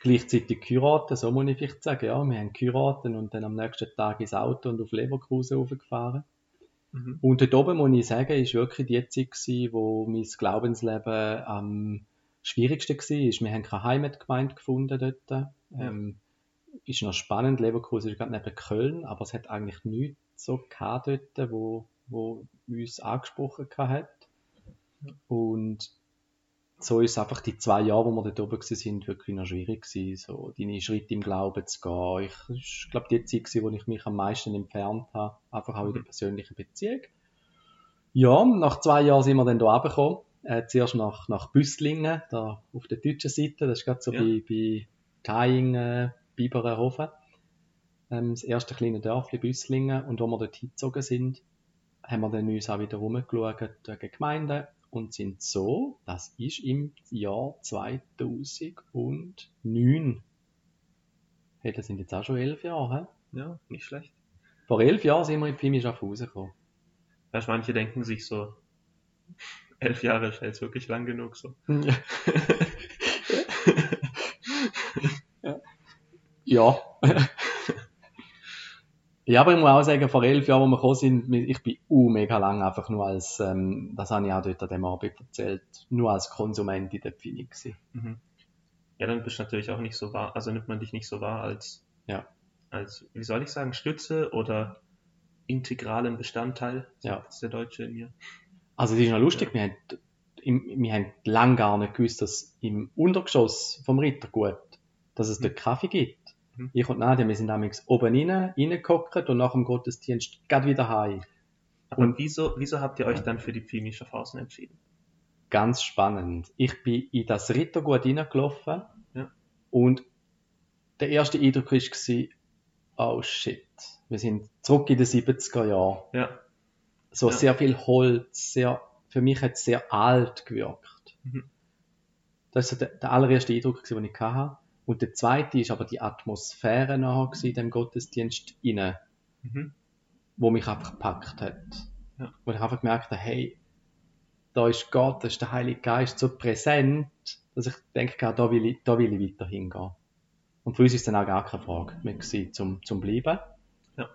gleichzeitig geheiratet, so muss ich vielleicht sagen. Ja, wir haben geheiratet und dann am nächsten Tag ins Auto und auf Leverkusen hochgefahren. Mhm. Und dort oben, muss ich sagen, ist wirklich die Zeit gewesen, wo mein Glaubensleben am schwierigsten war. Wir haben keine Heimatgemeinde gefunden dort. Ja. Ähm, ist noch spannend, Leverkusen ist gerade neben Köln, aber es hat eigentlich nichts so gehabt dort, wo, wo uns angesprochen hat. Und so ist einfach die zwei Jahre, wo wir dort oben sind, wirklich noch schwierig gewesen, so deine Schritte im Glauben zu gehen. Ich, ich glaube, die Zeit gewesen, wo ich mich am meisten entfernt habe, einfach auch in der mhm. persönlichen Beziehung. Ja, nach zwei Jahren sind wir dann hier runtergekommen. Äh, zuerst nach, nach Büsslingen, da auf der deutschen Seite, das ist gerade so ja. bei, bei Thaingen, Biberenhofen. Ähm, das erste kleine Dörfli Büsslingen. Und wo wir dort hingezogen sind, haben wir dann uns auch wieder rumgeschaut wegen Gemeinden und sind so, das ist im Jahr 2009. Hey, das sind jetzt auch schon elf Jahre. Ja, nicht schlecht. Vor elf Jahren sind wir in Pfimi Schaffhausen gekommen. Weißt, manche denken sich so, elf Jahre ist jetzt wirklich lang genug so. [LAUGHS] ja. [LAUGHS] Ja, aber ich muss auch sagen, vor elf Jahren, wo wir gekommen sind, ich bin uh, mega lang einfach nur als, ähm, das habe ich auch dort an dem Abend erzählt, nur als Konsument in der Pfini Mhm. Ja, dann bist du natürlich auch nicht so wahr, also nimmt man dich nicht so wahr als, ja. als, wie soll ich sagen, Stütze oder integralen Bestandteil. Ja. Das ist der Deutsche in mir. Also, das ist noch lustig, ja. wir haben, wir haben lang gar nicht gewusst, dass im Untergeschoss vom Rittergut, dass es mhm. dort Kaffee gibt. Mhm. Ich und Nadia, wir sind damals oben rein, reingehockt und nach dem Gottesdienst gerade wieder heim. und wieso, wieso habt ihr euch dann für die Pfimi Schaffhausen entschieden? Ganz spannend. Ich bin in das Rittergut reingelaufen ja. und der erste Eindruck war, oh shit, wir sind zurück in den 70er Jahren. Ja. So ja. sehr viel Holz, sehr, für mich hat es sehr alt gewirkt. Mhm. Das war der, der allererste Eindruck, den ich hatte. Und der zweite ist aber die Atmosphäre nachher in dem Gottesdienst inne, mhm. wo mich einfach gepackt hat. Ja. Wo ich einfach gemerkt habe, hey, da ist Gott, da ist der Heilige Geist so präsent, dass ich denke, da will ich, da will ich weiter hingehen. Und für uns ist dann auch gar keine Frage mehr gewesen, zum, zum Bleiben. Ja.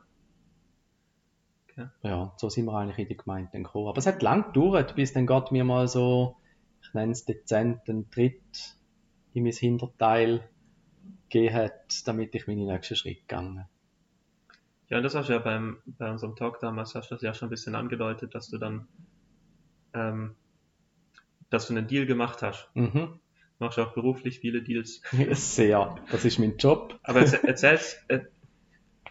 Okay. Ja, so sind wir eigentlich in die Gemeinde gekommen. Aber es hat lang gedauert, bis dann Gott mir mal so, ich nenne es dezent, einen Tritt in mein Hinterteil gegeben hat, damit ich meine nächsten Schritt gegangen. Ja, und das hast du ja beim, bei unserem Talk damals, hast du das ja schon ein bisschen angedeutet, dass du dann, ähm, dass du einen Deal gemacht hast. Mhm. Machst du auch beruflich viele Deals? [LAUGHS] Sehr. Das ist mein Job. Aber erzähl, äh,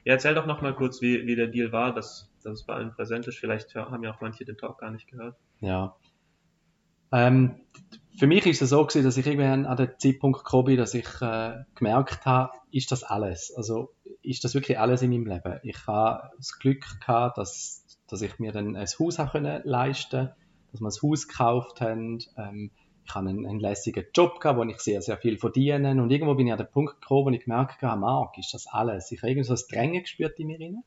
ja, erzähl doch nochmal kurz, wie, wie der Deal war, dass, dass es bei allen präsent ist. Vielleicht haben ja auch manche den Talk gar nicht gehört. Ja. Ähm, für mich ist es so gewesen, dass ich irgendwann an den Zeitpunkt gekommen bin, dass ich äh, gemerkt habe, ist das alles? Also ist das wirklich alles in meinem Leben? Ich habe das Glück gehabt, dass, dass ich mir dann ein Haus habe können leisten, dass wir ein Haus gekauft haben. Ähm, ich habe einen, einen lässigen Job gehabt, wo ich sehr, sehr viel verdiene. Und irgendwo bin ich an den Punkt gekommen, wo ich gemerkt habe, Marc, ist das alles? Ich habe irgendwie so ein Drängen gespürt in mir rein.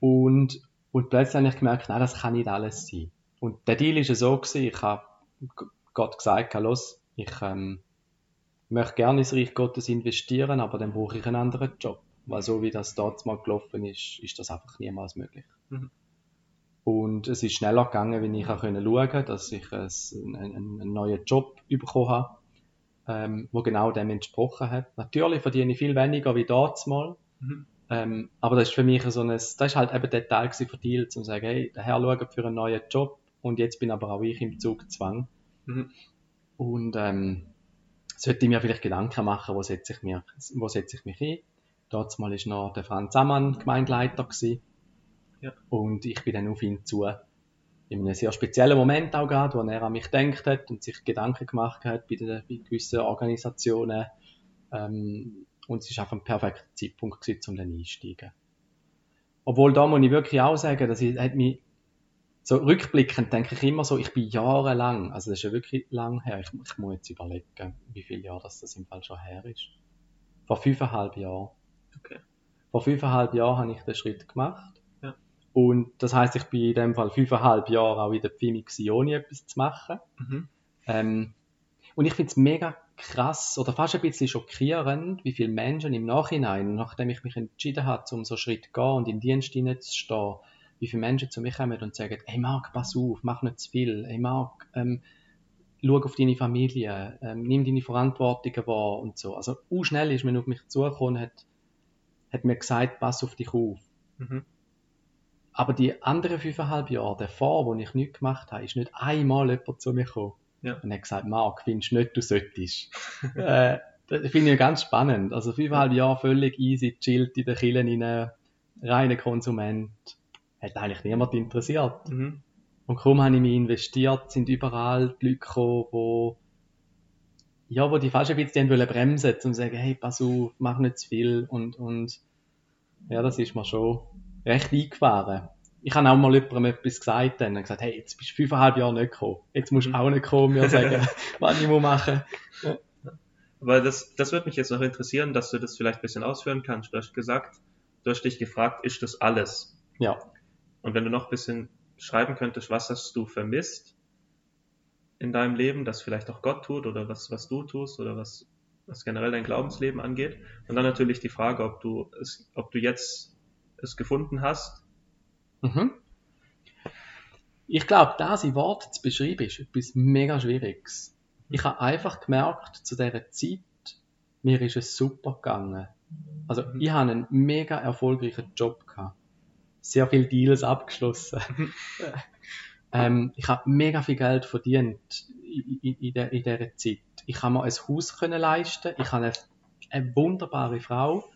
Und, und plötzlich habe ich gemerkt, nein, das kann nicht alles sein. Und der Deal ist ja so gewesen, ich habe Gott gesagt, los, ich ähm, möchte gerne ins Reich Gottes investieren, aber dann brauche ich einen anderen Job. Weil so wie das dort mal gelaufen ist, ist das einfach niemals möglich. Mhm. Und es ist schneller gegangen, wenn ich auch schauen konnte, dass ich einen, einen, einen neuen Job bekommen habe, ähm, wo genau dem entsprochen hat. Natürlich verdiene ich viel weniger wie dort mal. Mhm. Ähm, aber das ist für mich so ein, das ist halt eben der Teil von Deal, um zu sagen, hey, der Herr schaut für einen neuen Job und jetzt bin aber auch ich im Zugzwang. Mhm. Und ähm, sollte ich mir vielleicht Gedanken machen, wo setze ich, mir, wo setze ich mich ein. Dort mal ist noch der Franz Ammann Gemeindeleiter gewesen. Ja. Und ich bin dann auf ihn zu. In einem sehr speziellen Moment auch gerade, wo er an mich gedacht hat und sich Gedanken gemacht hat bei, den, bei gewissen Organisationen. Ähm, und es war einfach ein perfekter Zeitpunkt gewesen, um dann einzusteigen. Obwohl da muss ich wirklich auch sagen, dass ich, hat mich, so rückblickend denke ich immer so, ich bin jahrelang, also das ist ja wirklich lang her, ich, ich muss jetzt überlegen, wie viele Jahre das, das im Fall schon her ist. Vor fünfeinhalb Jahren. Okay. Vor fünfeinhalb Jahren habe ich den Schritt gemacht. Ja. Und das heißt, ich bin in dem Fall fünfeinhalb Jahre auch in der Pfimi ohne etwas zu machen. Mhm. Ähm, und ich finde es mega krass oder fast ein bisschen schockierend, wie viele Menschen im Nachhinein, nachdem ich mich entschieden habe, um so einen Schritt zu gehen und in Dienst hineinzustehen, wie viele Menschen zu mir kommen und sagen, hey Marc, pass auf, mach nicht zu viel, hey Marc, ähm, schau auf deine Familie, ähm, nimm deine Verantwortung wahr und so. Also, u schnell ist man auf mich zugekommen, hat, hat mir gesagt, pass auf dich auf. Mhm. Aber die anderen fünfeinhalb Jahre davor, wo ich nichts gemacht habe, ist nicht einmal jemand zu mir gekommen ja. und hat gesagt, Marc, findest du nicht, du solltest. [LAUGHS] äh, das finde ich ganz spannend. Also fünfeinhalb Jahre völlig easy, chillt in den Killen rein, reiner Konsument hat eigentlich niemand interessiert. Mhm. Und kaum habe ich mich investiert, sind überall die Leute gekommen, wo, ja, wo die fast ein bisschen wollen bremsen, um zu sagen, hey, pass auf, mach nicht zu viel. Und, und, ja, das ist mir schon recht eingefahren. Ich habe auch mal jemandem etwas gesagt dann, und gesagt, hey, jetzt bist du fünfeinhalb Jahre nicht gekommen. Jetzt musst du mhm. auch nicht kommen, mir sagen, [LAUGHS] was ich muss machen. Ja. Aber das, das würde mich jetzt noch interessieren, dass du das vielleicht ein bisschen ausführen kannst. Du hast gesagt, du hast dich gefragt, ist das alles? Ja. Und wenn du noch ein bisschen schreiben könntest, was hast du vermisst in deinem Leben, das vielleicht auch Gott tut oder was, was du tust oder was, was generell dein Glaubensleben angeht. Und dann natürlich die Frage, ob du es, ob du jetzt es gefunden hast. Mhm. Ich glaube, das in Worten zu beschreiben, ist etwas mega Schwieriges. Ich habe einfach gemerkt, zu dieser Zeit, mir ist es super gegangen. Also, mhm. ich habe einen mega erfolgreichen Job gehabt sehr viele Deals abgeschlossen. [LAUGHS] Ähm, ich habe mega viel Geld verdient in, in, in, der, in dieser Zeit. Ich habe mir ein Haus können leisten, ich habe eine, eine wunderbare Frau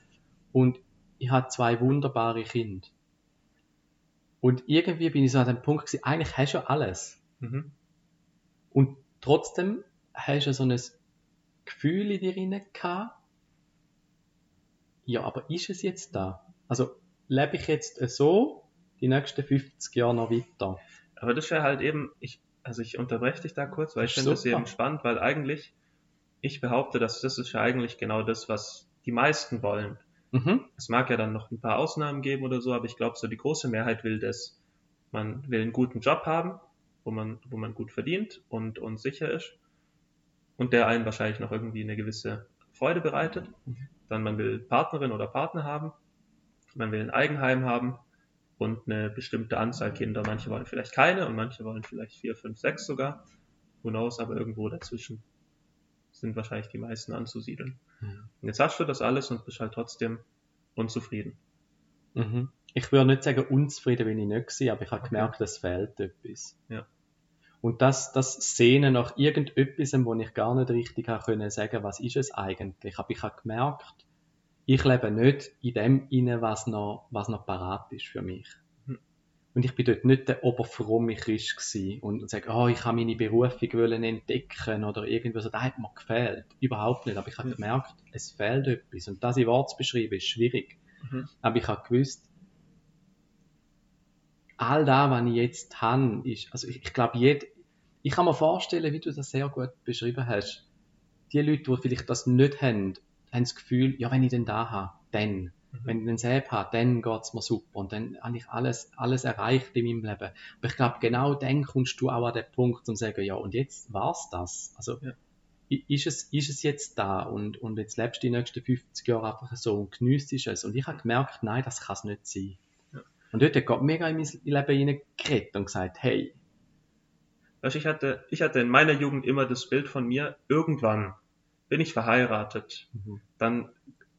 und ich habe zwei wunderbare Kinder. Und irgendwie bin ich so an dem Punkt gewesen, eigentlich hast du alles. Mhm. Und trotzdem hast du so ein Gefühl in dir rein gehabt, ja, aber ist es jetzt da? Also, lebe ich jetzt so die nächsten 50 Jahre noch weiter. Aber das wäre halt eben, ich, also ich unterbreche dich da kurz, weil ich finde das eben spannend, weil eigentlich, ich behaupte, dass das ist ja eigentlich genau das, was die meisten wollen. Mhm. Es mag ja dann noch ein paar Ausnahmen geben oder so, aber ich glaube, so die große Mehrheit will das. Man will einen guten Job haben, wo man, wo man gut verdient und, und sicher ist und der einen wahrscheinlich noch irgendwie eine gewisse Freude bereitet. Mhm. Dann man will Partnerin oder Partner haben, man will ein Eigenheim haben und eine bestimmte Anzahl Kinder. Manche wollen vielleicht keine und manche wollen vielleicht vier, fünf, sechs sogar. Who knows, aber irgendwo dazwischen sind wahrscheinlich die meisten anzusiedeln. Mhm. Und jetzt hast du das alles und bist halt trotzdem unzufrieden. Mhm. Ich würde nicht sagen unzufrieden, wenn ich nicht war, aber ich habe okay. gemerkt, es fehlt etwas. Ja. Und das, das Sehnen nach irgendetwas, wo ich gar nicht richtig habe können sagen, was ist es eigentlich. Aber ich habe gemerkt, ich lebe nicht in dem inne, was noch, was noch parat ist für mich. Hm. Und ich bin dort nicht der oberfromme Christ gewesen und, und sage, oh, ich habe meine Berufung wollen entdecken oder irgendwas. Das hat mir gefehlt. Überhaupt nicht. Aber ich habe gemerkt, es fehlt etwas. Und das in Worte zu beschreiben, ist schwierig. Mhm. Aber ich habe gewusst, all das, was ich jetzt habe, ist, also ich, ich glaube, jed, ich kann mir vorstellen, wie du das sehr gut beschrieben hast. Die Leute, die vielleicht das nicht haben, haben das Gefühl, ja, wenn ich den da habe, dann. Mhm. Wenn ich den Sepp habe, dann geht's mir super. Und dann habe ich alles, alles erreicht in meinem Leben. Aber ich glaube, genau dann kommst du auch an den Punkt und sagen, ja, und jetzt war's das. Also, ja. ist, es, ist es jetzt da? Und, und jetzt lebst du die nächsten 50 Jahre einfach so und geniesst es. Und ich habe gemerkt, nein, das kann es nicht sein. Ja. Und dort hat Gott mega in mein Leben hineingeredet und gesagt, hey. Weißt, ich hatte, ich hatte in meiner Jugend immer das Bild von mir, irgendwann bin ich verheiratet, mhm. dann,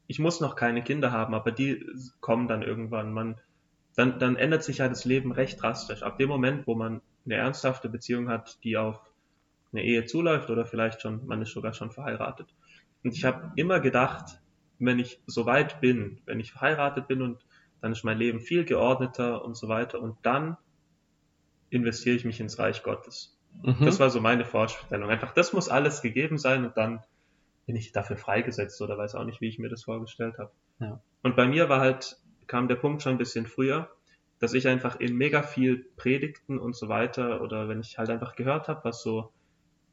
ich muss noch keine Kinder haben, aber die kommen dann irgendwann. Man, dann, dann ändert sich ja das Leben recht drastisch. Ab dem Moment, wo man eine ernsthafte Beziehung hat, die auf eine Ehe zuläuft oder vielleicht schon, man ist sogar schon verheiratet. Und ich habe immer gedacht, wenn ich so weit bin, wenn ich verheiratet bin und dann ist mein Leben viel geordneter und so weiter und dann investiere ich mich ins Reich Gottes. Mhm. Das war so meine Vorstellung. Einfach, das muss alles gegeben sein und dann bin ich dafür freigesetzt oder weiß auch nicht, wie ich mir das vorgestellt habe. Ja. Und bei mir war halt, kam der Punkt schon ein bisschen früher, dass ich einfach in mega viel Predigten und so weiter oder wenn ich halt einfach gehört habe, was so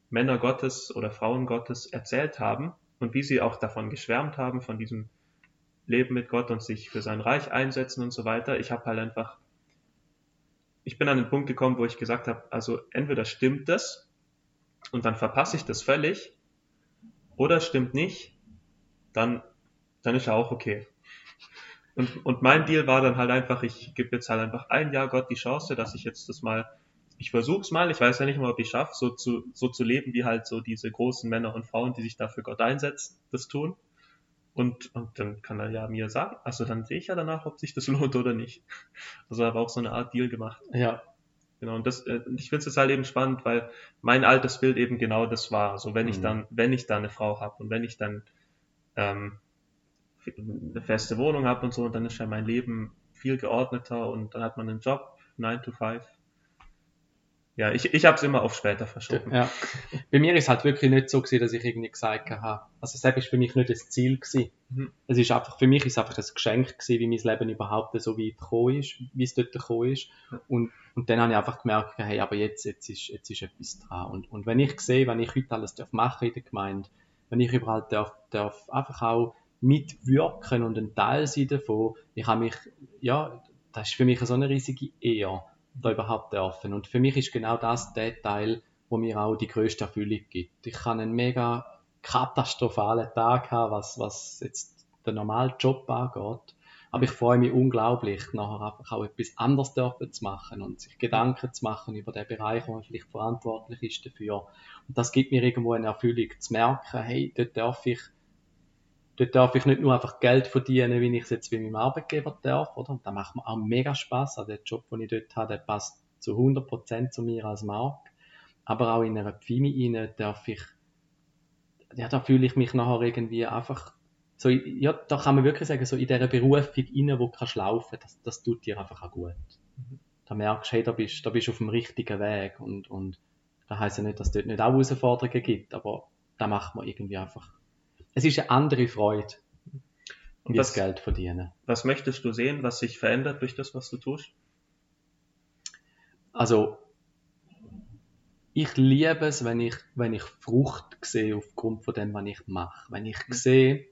Männer Gottes oder Frauen Gottes erzählt haben und wie sie auch davon geschwärmt haben, von diesem Leben mit Gott und sich für sein Reich einsetzen und so weiter. Ich habe halt einfach, ich bin an den Punkt gekommen, wo ich gesagt habe, also entweder stimmt das und dann verpasse ich das völlig oder stimmt nicht, dann, dann ist ja auch okay. Und, und mein Deal war dann halt einfach, ich gebe jetzt halt einfach ein Jahr Gott die Chance, dass ich jetzt das mal ich versuch's mal, ich weiß ja nicht mal, ob ich schaffe, so zu, so zu leben, wie halt so diese großen Männer und Frauen, die sich dafür Gott einsetzen, das tun. Und, und dann kann er ja mir sagen, also dann sehe ich ja danach, ob sich das [LAUGHS] lohnt oder nicht. Also habe auch so eine Art Deal gemacht. Ja. Genau, und das, äh, ich finde es halt eben spannend, weil mein altes Bild eben genau das war. So wenn mhm. ich dann, wenn ich dann eine Frau habe und wenn ich dann ähm, eine feste Wohnung habe und so, dann ist ja mein Leben viel geordneter und dann hat man einen Job, 9 to 5 ja, ich, ich habe es immer auf später verschoben. Ja. Bei mir ist halt wirklich nicht so gewesen, dass ich irgendwie gesagt habe, also das ist für mich nicht das Ziel gewesen. Mhm. Es ist einfach, für mich ist einfach ein Geschenk gewesen, wie mein Leben überhaupt so weit gekommen ist, wie es dort gekommen ist. Und, und dann habe ich einfach gemerkt, hey, aber jetzt, jetzt ist, jetzt ist etwas dran. Und, und wenn ich sehe, wenn ich heute alles darf machen in der Gemeinde, wenn ich überall darf, darf einfach auch mitwirken und ein Teil sein davon, ich habe mich, ja, das ist für mich so eine riesige Ehre da überhaupt dürfen. Und für mich ist genau das der Teil, wo mir auch die größte Erfüllung gibt. Ich kann einen mega katastrophalen Tag haben, was, was jetzt den normalen Job angeht. Aber ich freue mich unglaublich, nachher einfach auch etwas anderes dürfen zu machen und sich Gedanken zu machen über den Bereich, wo man vielleicht verantwortlich ist dafür. Und das gibt mir irgendwo eine Erfüllung, zu merken, hey, dort darf ich dort darf ich nicht nur einfach Geld verdienen, wie ich es jetzt bei meinem Arbeitgeber darf, oder? Und da macht mir auch mega Spaß. Also der Job, den ich dort habe, der passt zu 100% zu mir als Mark. Aber auch in einer Pfimi rein darf ich, ja, da fühle ich mich nachher irgendwie einfach, so, ja, da kann man wirklich sagen, so in dieser Berufung rein, wo du kannst das, das tut dir einfach auch gut. Da merkst du, hey, da bist, da bist du auf dem richtigen Weg und, und da heisst ja nicht, dass es dort nicht auch Herausforderungen gibt, aber da macht man irgendwie einfach es ist eine andere Freude, und wie das Geld verdienen. Was möchtest du sehen, was sich verändert durch das, was du tust? Also, ich liebe es, wenn ich, wenn ich Frucht sehe aufgrund von dem, was ich mache. Wenn ich mhm. sehe,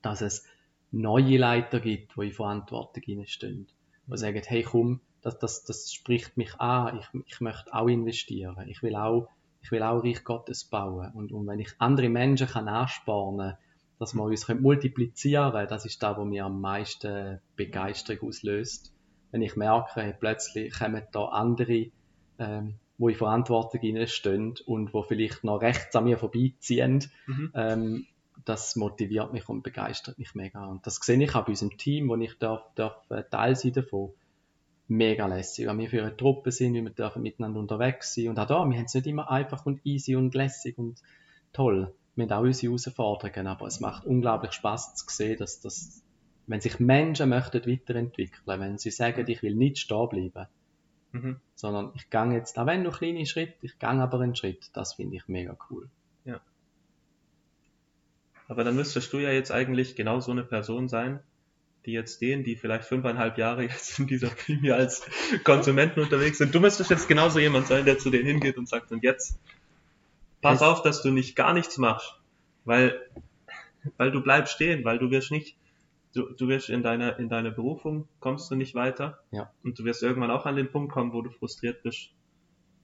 dass es neue Leiter gibt, die in Verantwortung stehen, die sagen, hey komm, das, das, das spricht mich an, ich, ich möchte auch investieren, ich will auch ich will auch Reich Gottes bauen. Und, und wenn ich andere Menschen kann anspornen dass wir uns multiplizieren können, das ist da, wo mir am meisten Begeisterung auslöst. Wenn ich merke, plötzlich kommen da andere, ähm, wo in Verantwortung stehen und wo vielleicht noch rechts an mir vorbeiziehen, mhm. ähm, das motiviert mich und begeistert mich mega. Und das sehe ich auch bei unserem Team, wo ich darf, darf äh, Teil sein davon mega lässig. Wenn wir für eine Truppe sind, wie wir dürfen miteinander unterwegs sein. Und auch da, wir haben es nicht immer einfach und easy und lässig und toll. Wir haben auch unsere Herausforderungen, aber es macht unglaublich Spaß zu sehen, dass das, wenn sich Menschen möchten weiterentwickeln, wenn sie sagen, ich will nicht stehen bleiben, mhm. sondern ich gehe jetzt, auch wenn nur kleine Schritte, ich gehe aber einen Schritt, das finde ich mega cool. Ja. Aber dann müsstest du ja jetzt eigentlich genau so eine Person sein, die jetzt den, die vielleicht fünfeinhalb Jahre jetzt in dieser Prämie als Konsumenten unterwegs sind, du müsstest jetzt genauso jemand sein, der zu denen hingeht und sagt, und jetzt pass auf, dass du nicht gar nichts machst, weil, weil du bleibst stehen, weil du wirst nicht, du, du wirst in deiner, in deiner Berufung kommst du nicht weiter. Ja. Und du wirst irgendwann auch an den Punkt kommen, wo du frustriert bist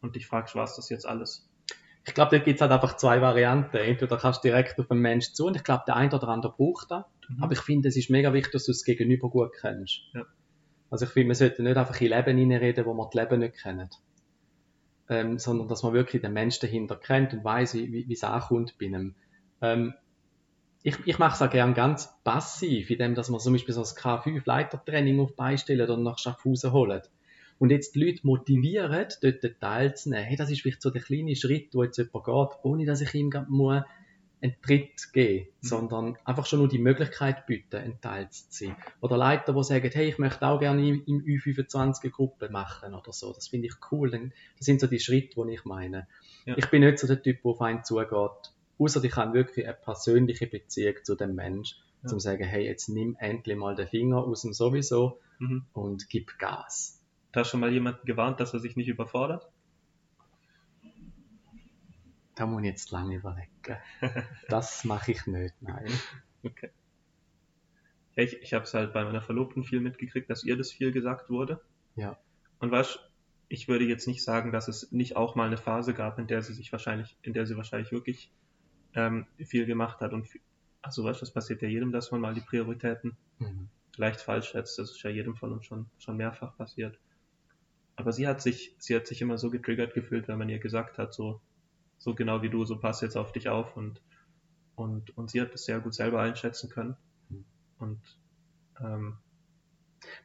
und dich fragst, war es das jetzt alles? Ich glaube, da gibt es halt einfach zwei Varianten. Entweder kannst du direkt auf einen Menschen zu und ich glaube, der eine oder andere braucht das. Mhm. Aber ich finde, es ist mega wichtig, dass du das Gegenüber gut kennst. Ja. Also ich finde, man sollte nicht einfach in Leben hineinreden, wo man das Leben nicht kennt. Ähm, sondern dass man wirklich den Menschen dahinter kennt und weiß, wie, wie es ankommt bei einem. Ähm, ich, ich mache es auch gern ganz passiv, indem dass man zum Beispiel so das K5-Leitertraining auf beistellen und nach Schaffhausen holen. Und jetzt die Leute motivieren, dort teilzunehmen. Hey, das ist vielleicht so der kleine Schritt, wo jetzt jemand geht, ohne dass ich ihm muss einen Tritt geben, mhm. sondern einfach schon nur die Möglichkeit bieten, ein Teil zu sein. Oder Leiter, die sagen, hey, ich möchte auch gerne im Ü25 Gruppe machen oder so. Das finde ich cool. Das sind so die Schritte, die ich meine. Ja. Ich bin nicht so der Typ, der auf einen zugeht, außer ich habe wirklich eine persönliche Beziehung zu dem Menschen, ja. zum sagen, hey, jetzt nimm endlich mal den Finger aus dem sowieso mhm. und gib Gas. Da schon mal jemanden gewarnt, dass er sich nicht überfordert? Da muss ich jetzt lange überlegen. Das mache ich nicht, nein. Okay. Ja, ich ich habe es halt bei meiner Verlobten viel mitgekriegt, dass ihr das viel gesagt wurde. Ja. Und weißt ich würde jetzt nicht sagen, dass es nicht auch mal eine Phase gab, in der sie sich wahrscheinlich, in der sie wahrscheinlich wirklich ähm, viel gemacht hat. Und viel, also weißt das passiert ja jedem, dass man mal die Prioritäten mhm. leicht falsch setzt. Das ist ja jedem von uns schon, schon mehrfach passiert. Aber sie hat sich, sie hat sich immer so getriggert gefühlt, wenn man ihr gesagt hat, so, so genau wie du, so pass jetzt auf dich auf und, und, und sie hat das sehr gut selber einschätzen können. Hm. Und, ähm,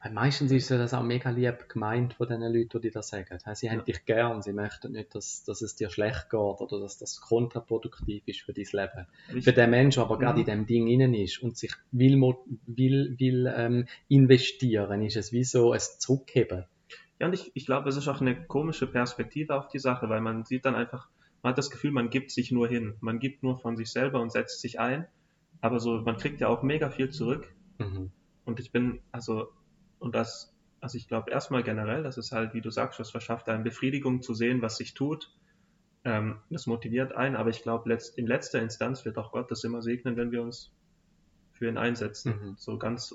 weil meistens ist ja das auch mega lieb gemeint von den Leuten, die das sagen. Sie haben ja. dich gern, sie möchten nicht, dass, dass es dir schlecht geht oder dass das kontraproduktiv ist für dein Leben. Richtig. Für den Menschen, aber gerade mhm. in dem Ding innen ist und sich will, will, will ähm, investieren, ist es wie so ein Zurückheben. Ja, und ich, ich glaube, es ist auch eine komische Perspektive auf die Sache, weil man sieht dann einfach, man hat das Gefühl, man gibt sich nur hin. Man gibt nur von sich selber und setzt sich ein. Aber so, man kriegt ja auch mega viel zurück. Mhm. Und ich bin, also, und das, also ich glaube erstmal generell, dass es halt, wie du sagst, das verschafft einen Befriedigung zu sehen, was sich tut. Ähm, das motiviert einen, aber ich glaube, letzt, in letzter Instanz wird auch Gott das immer segnen, wenn wir uns für ihn einsetzen. Mhm. So ganz,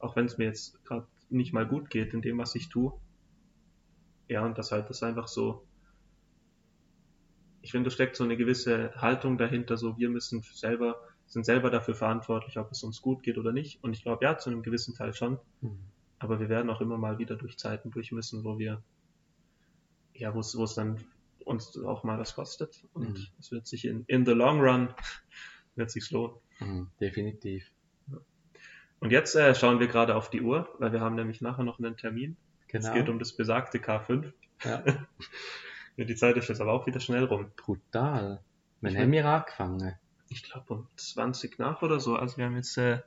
auch wenn es mir jetzt gerade nicht mal gut geht in dem, was ich tue, ja, und das halt ist einfach so, ich finde, da steckt so eine gewisse Haltung dahinter, so wir müssen selber, sind selber dafür verantwortlich, ob es uns gut geht oder nicht. Und ich glaube, ja, zu einem gewissen Teil schon. Mhm. Aber wir werden auch immer mal wieder durch Zeiten durch müssen, wo wir, ja, wo es, wo es dann uns auch mal was kostet. Und mhm. es wird sich in, in the long run, [LAUGHS] wird sich's lohnen. Mhm, definitiv. Und jetzt äh, schauen wir gerade auf die Uhr, weil wir haben nämlich nachher noch einen Termin. Genau. Es geht um das besagte K5. Ja. [LAUGHS] ja. Die Zeit ist jetzt aber auch wieder schnell rum. Brutal. Wann ich haben wir angefangen? Ich glaube um 20 nach oder so. Also wir haben jetzt äh,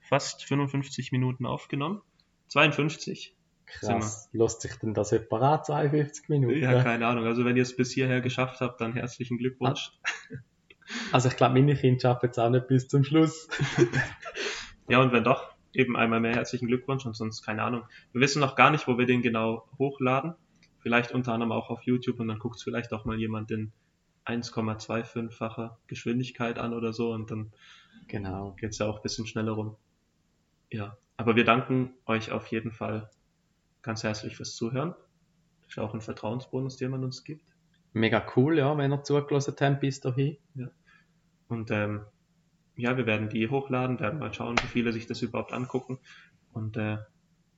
fast 55 Minuten aufgenommen. 52. Krass. Lässt sich denn das separat 52 Minuten? Ja, keine Ahnung. Also wenn ihr es bis hierher geschafft habt, dann herzlichen Glückwunsch. Also ich glaube, meine Kinder schaffen es auch nicht bis zum Schluss. [LAUGHS] ja, und wenn doch, eben einmal mehr herzlichen Glückwunsch und sonst keine Ahnung. Wir wissen noch gar nicht, wo wir den genau hochladen. Vielleicht unter anderem auch auf YouTube und dann guckt es vielleicht auch mal jemand in 1,25-facher Geschwindigkeit an oder so und dann genau. geht es ja auch ein bisschen schneller rum. Ja, aber wir danken euch auf jeden Fall ganz herzlich fürs Zuhören. Das ist auch ein Vertrauensbonus, den man uns gibt. Mega cool, ja, wenn ihr zugelassen habt bis dahin. Ja. Und ähm, ja, wir werden die hochladen, werden mal schauen, wie viele sich das überhaupt angucken. Und äh,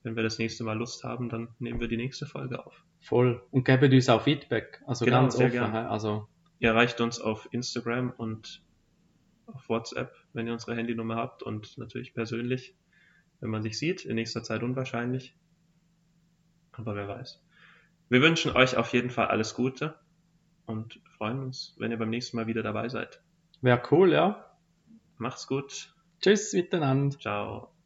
wenn wir das nächste Mal Lust haben, dann nehmen wir die nächste Folge auf. Voll. Und geben uns auch Feedback. Also genau, ganz offen. Gerne. Also ihr erreicht uns auf Instagram und auf WhatsApp, wenn ihr unsere Handynummer habt und natürlich persönlich, wenn man sich sieht. In nächster Zeit unwahrscheinlich. Aber wer weiß. Wir wünschen euch auf jeden Fall alles Gute und freuen uns, wenn ihr beim nächsten Mal wieder dabei seid. Wäre cool, ja. Macht's gut. Tschüss miteinander. Ciao.